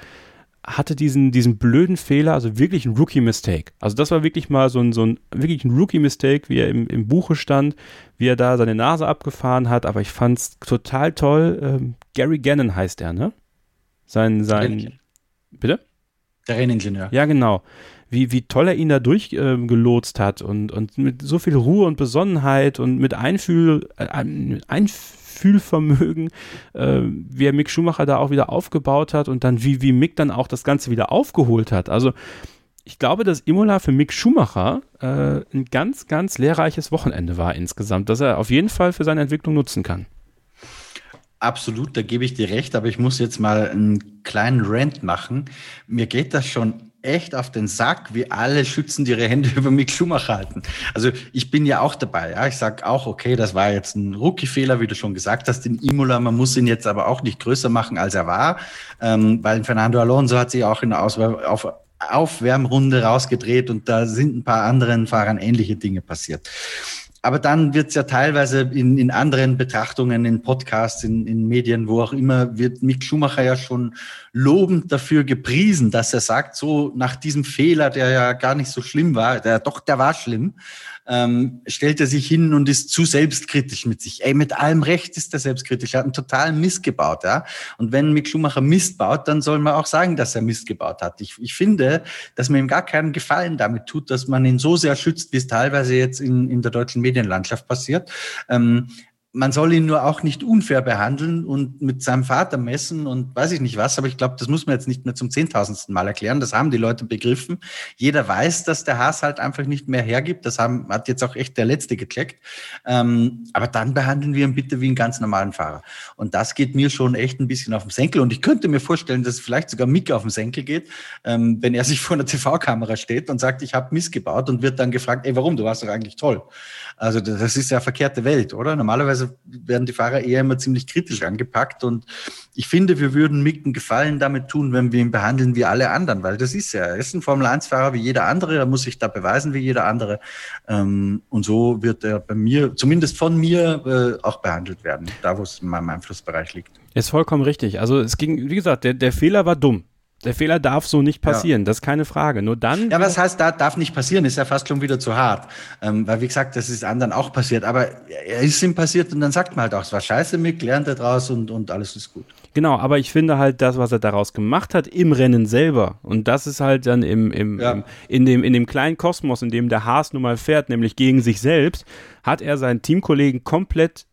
hatte diesen, diesen blöden Fehler, also wirklich ein Rookie-Mistake. Also das war wirklich mal so ein, so ein, wirklich ein Rookie-Mistake, wie er im, im Buche stand, wie er da seine Nase abgefahren hat, aber ich fand es total toll. Ähm, Gary Gannon heißt er, ne? Sein, sein, bitte?
Der Renningenieur.
Ja, genau. Wie, wie toll er ihn da durchgelotst ähm, hat und, und mit so viel Ruhe und Besonnenheit und mit Einfühl, äh, Einfühl Fühlvermögen, äh, wie Mick Schumacher da auch wieder aufgebaut hat und dann wie, wie Mick dann auch das Ganze wieder aufgeholt hat. Also ich glaube, dass Imola für Mick Schumacher äh, ein ganz, ganz lehrreiches Wochenende war insgesamt, dass er auf jeden Fall für seine Entwicklung nutzen kann.
Absolut, da gebe ich dir recht, aber ich muss jetzt mal einen kleinen Rant machen. Mir geht das schon echt auf den Sack, wie alle schützend ihre Hände [LAUGHS] über Mick Schumacher halten. Also ich bin ja auch dabei. Ja, ich sage auch, okay, das war jetzt ein Rookie-Fehler, wie du schon gesagt hast, in Imola. Man muss ihn jetzt aber auch nicht größer machen, als er war, ähm, weil Fernando Alonso hat sich auch in der Auswahl auf Aufwärmrunde rausgedreht und da sind ein paar anderen Fahrern ähnliche Dinge passiert. Aber dann wird es ja teilweise in, in anderen Betrachtungen, in Podcasts, in, in Medien, wo auch immer, wird Mick Schumacher ja schon lobend dafür gepriesen, dass er sagt, so nach diesem Fehler, der ja gar nicht so schlimm war, der doch, der war schlimm, ähm, stellt er sich hin und ist zu selbstkritisch mit sich. Ey, mit allem Recht ist er selbstkritisch. Er hat einen totalen Mist gebaut, ja. Und wenn Mick Schumacher Mist baut, dann soll man auch sagen, dass er Mist gebaut hat. Ich, ich finde, dass man ihm gar keinen Gefallen damit tut, dass man ihn so sehr schützt, wie es teilweise jetzt in, in der deutschen Medienlandschaft passiert. Ähm, man soll ihn nur auch nicht unfair behandeln und mit seinem Vater messen und weiß ich nicht was, aber ich glaube, das muss man jetzt nicht mehr zum zehntausendsten Mal erklären. Das haben die Leute begriffen. Jeder weiß, dass der Haas halt einfach nicht mehr hergibt. Das haben, hat jetzt auch echt der Letzte gecheckt. Ähm, aber dann behandeln wir ihn bitte wie einen ganz normalen Fahrer. Und das geht mir schon echt ein bisschen auf den Senkel. Und ich könnte mir vorstellen, dass vielleicht sogar Mick auf den Senkel geht, ähm, wenn er sich vor einer TV-Kamera steht und sagt, ich habe missgebaut und wird dann gefragt, ey, warum? Du warst doch eigentlich toll. Also das ist ja verkehrte Welt, oder? Normalerweise werden die Fahrer eher immer ziemlich kritisch angepackt und ich finde, wir würden Mick einen Gefallen damit tun, wenn wir ihn behandeln wie alle anderen, weil das ist ja, er ist ein Formel-1-Fahrer wie jeder andere, er muss sich da beweisen wie jeder andere ähm, und so wird er bei mir, zumindest von mir, äh, auch behandelt werden, da wo es in meinem Einflussbereich liegt.
Ist vollkommen richtig. Also es ging, wie gesagt, der, der Fehler war dumm. Der Fehler darf so nicht passieren, ja. das ist keine Frage. Nur dann.
Ja, was heißt, da darf nicht passieren, ist ja fast schon wieder zu hart. Ähm, weil, wie gesagt, das ist anderen auch passiert. Aber er ist ihm passiert und dann sagt man halt auch, es war scheiße mit, lernt er draus und, und alles ist gut.
Genau, aber ich finde halt das, was er daraus gemacht hat im Rennen selber, und das ist halt dann im, im, ja. im, in, dem, in dem kleinen Kosmos, in dem der Haas nun mal fährt, nämlich gegen sich selbst, hat er seinen Teamkollegen komplett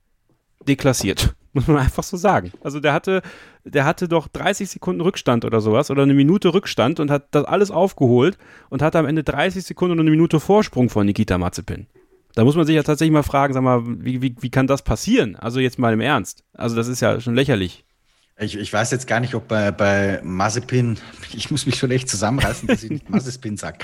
deklassiert. Muss man einfach so sagen. Also der hatte, der hatte doch 30 Sekunden Rückstand oder sowas oder eine Minute Rückstand und hat das alles aufgeholt und hatte am Ende 30 Sekunden oder eine Minute Vorsprung von Nikita Mazepin. Da muss man sich ja tatsächlich mal fragen, sag mal, wie, wie, wie kann das passieren? Also jetzt mal im Ernst. Also das ist ja schon lächerlich.
Ich, ich weiß jetzt gar nicht, ob bei, bei Mazepin, ich muss mich schon echt zusammenreißen, dass ich nicht [LAUGHS] Mazepin sage.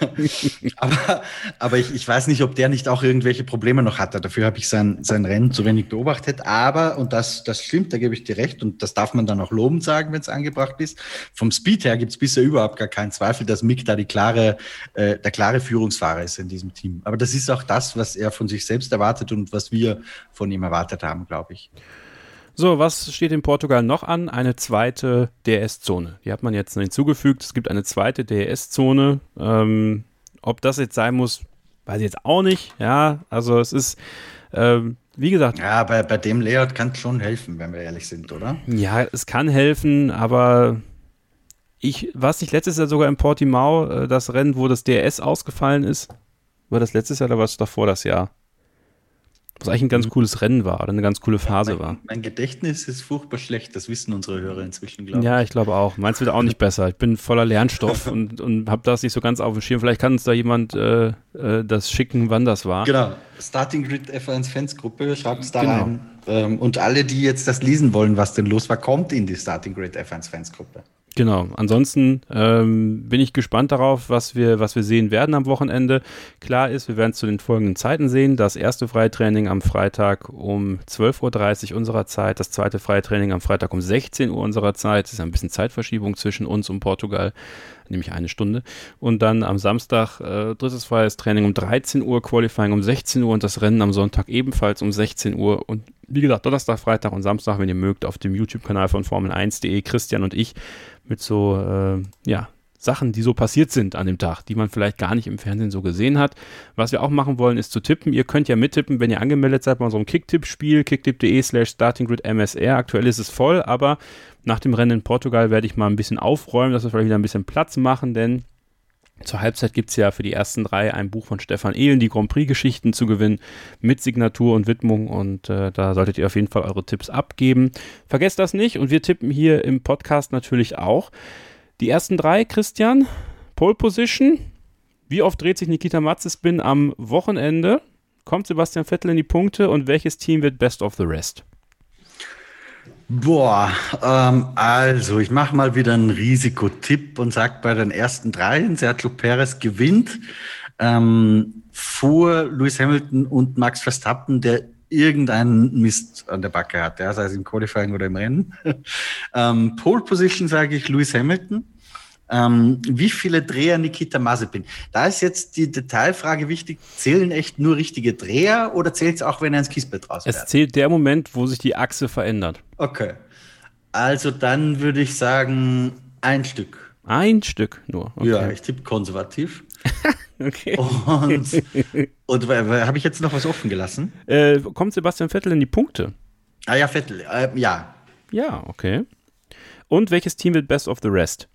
[LAUGHS] aber aber ich, ich weiß nicht, ob der nicht auch irgendwelche Probleme noch hatte. Dafür habe ich sein, sein Rennen zu wenig beobachtet. Aber, und das, das stimmt, da gebe ich dir recht, und das darf man dann auch lobend sagen, wenn es angebracht ist. Vom Speed her gibt es bisher überhaupt gar keinen Zweifel, dass Mick da die klare, äh, der klare Führungsfahrer ist in diesem Team. Aber das ist auch das, was er von sich selbst erwartet und was wir von ihm erwartet haben, glaube ich.
So, was steht in Portugal noch an? Eine zweite DRS-Zone. Die hat man jetzt hinzugefügt. Es gibt eine zweite DRS-Zone. Ähm, ob das jetzt sein muss, weiß ich jetzt auch nicht. Ja, also es ist, ähm, wie gesagt.
Ja, bei, bei dem Layout kann es schon helfen, wenn wir ehrlich sind, oder?
Ja, es kann helfen, aber ich, war es nicht letztes Jahr sogar in Portimao, äh, das Rennen, wo das DRS ausgefallen ist? War das letztes Jahr oder war es davor das Jahr? Was eigentlich ein ganz mhm. cooles Rennen war oder eine ganz coole Phase
mein,
war.
Mein Gedächtnis ist furchtbar schlecht, das wissen unsere Hörer inzwischen, glaube
ich. Ja, ich glaube auch. Meins wird auch nicht besser. Ich bin voller Lernstoff [LAUGHS] und, und habe das nicht so ganz auf dem Schirm. Vielleicht kann uns da jemand äh, äh, das schicken, wann das war.
Genau. Starting Grid F1 Fans Gruppe, schreibt es da genau. rein. Ähm, und alle, die jetzt das lesen wollen, was denn los war, kommt in die Starting Grid F1 Fans Gruppe.
Genau. Ansonsten ähm, bin ich gespannt darauf, was wir, was wir sehen werden am Wochenende. Klar ist, wir werden es zu den folgenden Zeiten sehen. Das erste Freitraining am Freitag um 12.30 Uhr unserer Zeit, das zweite Freitraining am Freitag um 16 Uhr unserer Zeit. Das ist ein bisschen Zeitverschiebung zwischen uns und Portugal, nämlich eine Stunde. Und dann am Samstag äh, drittes freies Training um 13 Uhr, Qualifying um 16 Uhr und das Rennen am Sonntag ebenfalls um 16 Uhr. Und wie gesagt, Donnerstag, Freitag und Samstag, wenn ihr mögt, auf dem YouTube-Kanal von Formel1.de, Christian und ich mit so, äh, ja, Sachen, die so passiert sind an dem Tag, die man vielleicht gar nicht im Fernsehen so gesehen hat. Was wir auch machen wollen, ist zu tippen. Ihr könnt ja mittippen, wenn ihr angemeldet seid bei unserem Kicktipp-Spiel, kicktipp.de slash startinggridmsr. Aktuell ist es voll, aber nach dem Rennen in Portugal werde ich mal ein bisschen aufräumen, dass wir vielleicht wieder ein bisschen Platz machen, denn zur Halbzeit gibt es ja für die ersten drei ein Buch von Stefan Ehlen, die Grand Prix-Geschichten zu gewinnen, mit Signatur und Widmung. Und äh, da solltet ihr auf jeden Fall eure Tipps abgeben. Vergesst das nicht. Und wir tippen hier im Podcast natürlich auch. Die ersten drei, Christian, Pole Position. Wie oft dreht sich Nikita Matzespin am Wochenende? Kommt Sebastian Vettel in die Punkte und welches Team wird Best of the Rest?
Boah, ähm, also ich mache mal wieder einen Risikotipp und sage bei den ersten dreien, Sergio Perez gewinnt ähm, vor Lewis Hamilton und Max Verstappen, der irgendeinen Mist an der Backe hat, ja, sei es im Qualifying oder im Rennen. [LAUGHS] ähm, Pole Position sage ich Lewis Hamilton. Ähm, wie viele Dreher Nikita Mazepin? Da ist jetzt die Detailfrage wichtig. Zählen echt nur richtige Dreher oder zählt es auch, wenn er ins Kiesbett raus
Es zählt der Moment, wo sich die Achse verändert.
Okay. Also dann würde ich sagen, ein Stück.
Ein Stück nur. Okay.
Ja, ich tippe konservativ. [LAUGHS]
okay.
Und, und habe ich jetzt noch was offen gelassen?
Äh, kommt Sebastian Vettel in die Punkte?
Ah ja, Vettel, äh, ja.
Ja, okay. Und welches Team wird Best of the Rest?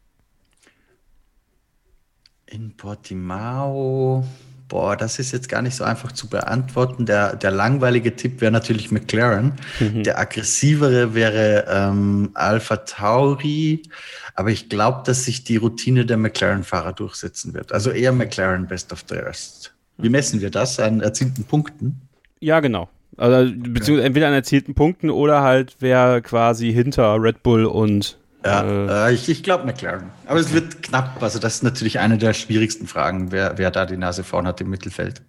In Portimao, boah, das ist jetzt gar nicht so einfach zu beantworten. Der, der langweilige Tipp wäre natürlich McLaren. Mhm. Der aggressivere wäre ähm, Alpha Tauri. Aber ich glaube, dass sich die Routine der McLaren-Fahrer durchsetzen wird. Also eher McLaren Best of the Rest. Wie messen wir das? An erzielten Punkten?
Ja, genau. Also, beziehungsweise entweder an erzielten Punkten oder halt wer quasi hinter Red Bull und
ja, äh, ich, ich glaube McLaren. Aber okay. es wird knapp. Also das ist natürlich eine der schwierigsten Fragen, wer, wer da die Nase vorn hat im Mittelfeld.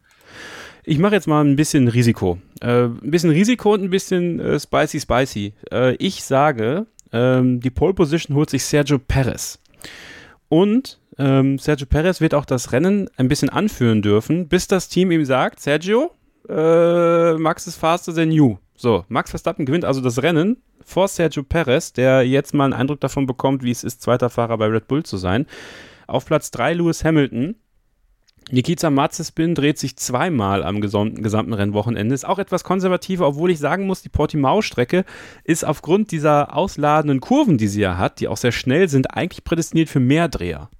Ich mache jetzt mal ein bisschen Risiko. Äh, ein bisschen Risiko und ein bisschen äh, spicy spicy. Äh, ich sage, ähm, die Pole Position holt sich Sergio Perez. Und ähm, Sergio Perez wird auch das Rennen ein bisschen anführen dürfen, bis das Team ihm sagt, Sergio, äh, Max ist faster than you. So, Max Verstappen gewinnt also das Rennen vor Sergio Perez, der jetzt mal einen Eindruck davon bekommt, wie es ist, zweiter Fahrer bei Red Bull zu sein. Auf Platz 3 Lewis Hamilton. Nikita Mazepin dreht sich zweimal am gesamten Rennwochenende. Ist auch etwas konservativer, obwohl ich sagen muss, die Portimao-Strecke ist aufgrund dieser ausladenden Kurven, die sie ja hat, die auch sehr schnell sind, eigentlich prädestiniert für mehr Dreher.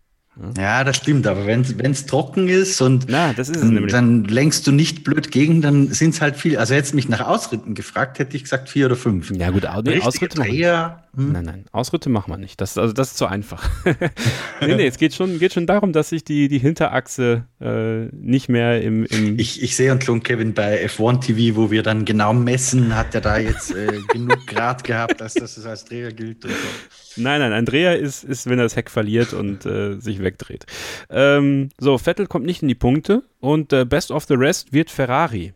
Ja, das stimmt, aber wenn es trocken ist und
Na, ist
dann, dann, lenkst du nicht blöd gegen, dann sind es halt viel. Also hättest mich nach Ausritten gefragt, hätte ich gesagt vier oder fünf.
Ja gut, nee, Ausritte machen wir. Hm? Nein, nein, Ausritte machen wir nicht. Das, also das ist zu einfach. [LAUGHS] nee, nee, es geht schon, geht schon darum, dass sich die, die Hinterachse äh, nicht mehr im, im
Ich, ich sehe und schon Kevin bei F1 TV, wo wir dann genau messen, hat er da jetzt äh, [LAUGHS] genug Grad gehabt, dass das als Dreher gilt und so.
Nein, nein, ein Dreher ist, ist wenn er das Heck verliert und äh, sich wegdreht. Ähm, so, Vettel kommt nicht in die Punkte und äh, Best of the Rest wird Ferrari.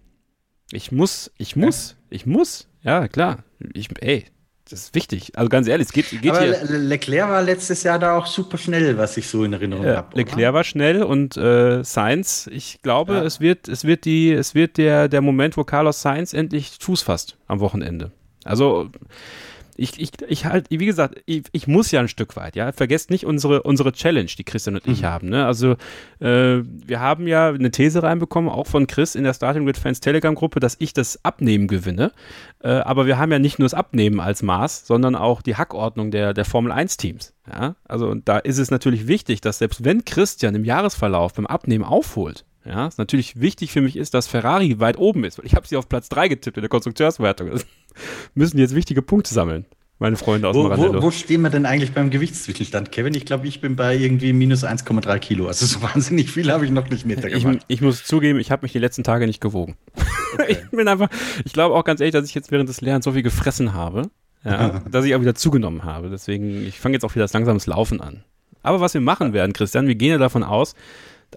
Ich muss, ich muss, ich muss. Ja, klar. Ich, ey, das ist wichtig. Also ganz ehrlich, es geht, geht
Aber
hier.
Leclerc war letztes Jahr da auch super schnell, was ich so in Erinnerung
ja,
habe.
Leclerc war schnell und äh, Sainz, ich glaube, ja. es wird, es wird die, es wird der, der Moment, wo Carlos Sainz endlich Fuß fasst am Wochenende. Also ich, ich, ich halt, wie gesagt, ich, ich muss ja ein Stück weit, ja. Vergesst nicht unsere, unsere Challenge, die Christian und mhm. ich haben. Ne? Also äh, wir haben ja eine These reinbekommen, auch von Chris in der Starting Grid Fans Telegram-Gruppe, dass ich das Abnehmen gewinne. Äh, aber wir haben ja nicht nur das Abnehmen als Maß, sondern auch die Hackordnung der, der Formel 1-Teams. Ja? Also und da ist es natürlich wichtig, dass selbst wenn Christian im Jahresverlauf beim Abnehmen aufholt, ja, ist natürlich wichtig für mich ist, dass Ferrari weit oben ist, weil ich habe sie auf Platz 3 getippt in der Konstrukteurswertung. Müssen jetzt wichtige Punkte sammeln, meine Freunde aus
wo, dem Wo, wo stehen wir denn eigentlich beim Gewichtszwischenstand, Kevin? Ich glaube, ich bin bei irgendwie minus 1,3 Kilo. Also so [LAUGHS] wahnsinnig viel habe ich noch nicht mitgemacht.
Ich, ich muss zugeben, ich habe mich die letzten Tage nicht gewogen. Okay. [LAUGHS] Ich bin einfach, ich glaube auch ganz ehrlich, dass ich jetzt während des Lernens so viel gefressen habe, ja, [LAUGHS] dass ich auch wieder zugenommen habe. Deswegen, ich fange jetzt auch wieder das langsames Laufen an. Aber was wir machen werden, Christian, wir gehen ja davon aus,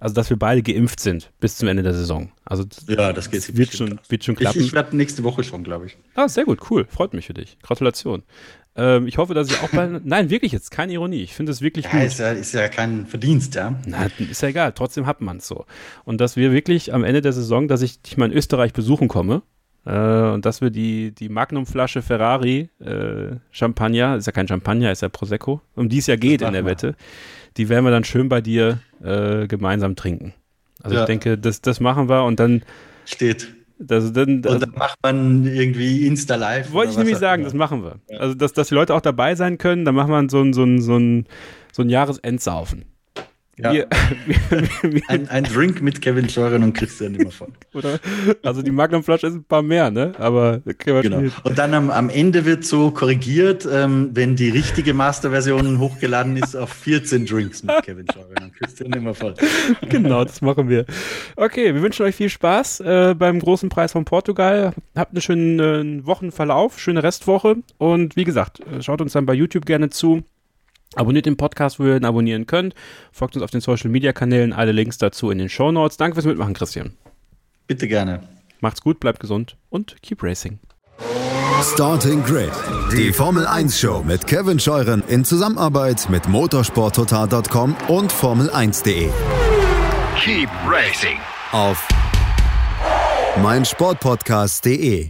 also dass wir beide geimpft sind bis zum Ende der Saison. Also
ja, das geht
wird schon, wird schon klappen.
Ich, ich werde nächste Woche schon, glaube ich.
Ah, sehr gut, cool, freut mich für dich. Gratulation. Ähm, ich hoffe, dass ich auch bei. [LAUGHS] Nein, wirklich jetzt, keine Ironie. Ich finde es wirklich
ja,
gut.
Ist ja, ist ja kein Verdienst, ja.
Na, ist ja egal, trotzdem hat man es so. Und dass wir wirklich am Ende der Saison, dass ich dich mal in Österreich besuchen komme, äh, und dass wir die, die Magnum-Flasche Ferrari äh, Champagner, ist ja kein Champagner, ist ja Prosecco, um die es ja geht in der Wette, die werden wir dann schön bei dir äh, gemeinsam trinken. Also ja. ich denke, das, das machen wir und dann
steht.
Das, dann,
das, und dann macht man irgendwie Insta-Live.
Wollte ich nämlich sagen, das machen wir. Ja. Also, dass, dass die Leute auch dabei sein können, dann machen wir so ein, so ein, so ein, so ein Jahresendsaufen.
Ja. Wir, wir, [LAUGHS] wir, ein, ein, Drink mit Kevin Scheuren und Christian immer von.
Oder? Also die Magnumflasche ist ein paar mehr, ne? Aber
genau. Und dann am, am Ende wird so korrigiert, ähm, wenn die richtige Masterversion hochgeladen ist, auf 14 Drinks mit Kevin Scheuren und Christian immer voll.
Genau, das machen wir. Okay, wir wünschen euch viel Spaß äh, beim großen Preis von Portugal. Habt einen schönen äh, Wochenverlauf, schöne Restwoche und wie gesagt, äh, schaut uns dann bei YouTube gerne zu. Abonniert den Podcast, wo ihr ihn abonnieren könnt. Folgt uns auf den Social Media Kanälen. Alle Links dazu in den Show Notes. Danke fürs Mitmachen, Christian.
Bitte gerne.
Macht's gut, bleibt gesund und keep racing.
Starting Grid, die Formel 1 Show mit Kevin Scheuren in Zusammenarbeit mit motorsporttotal.com und Formel1.de.
Keep racing
auf meinsportpodcast.de.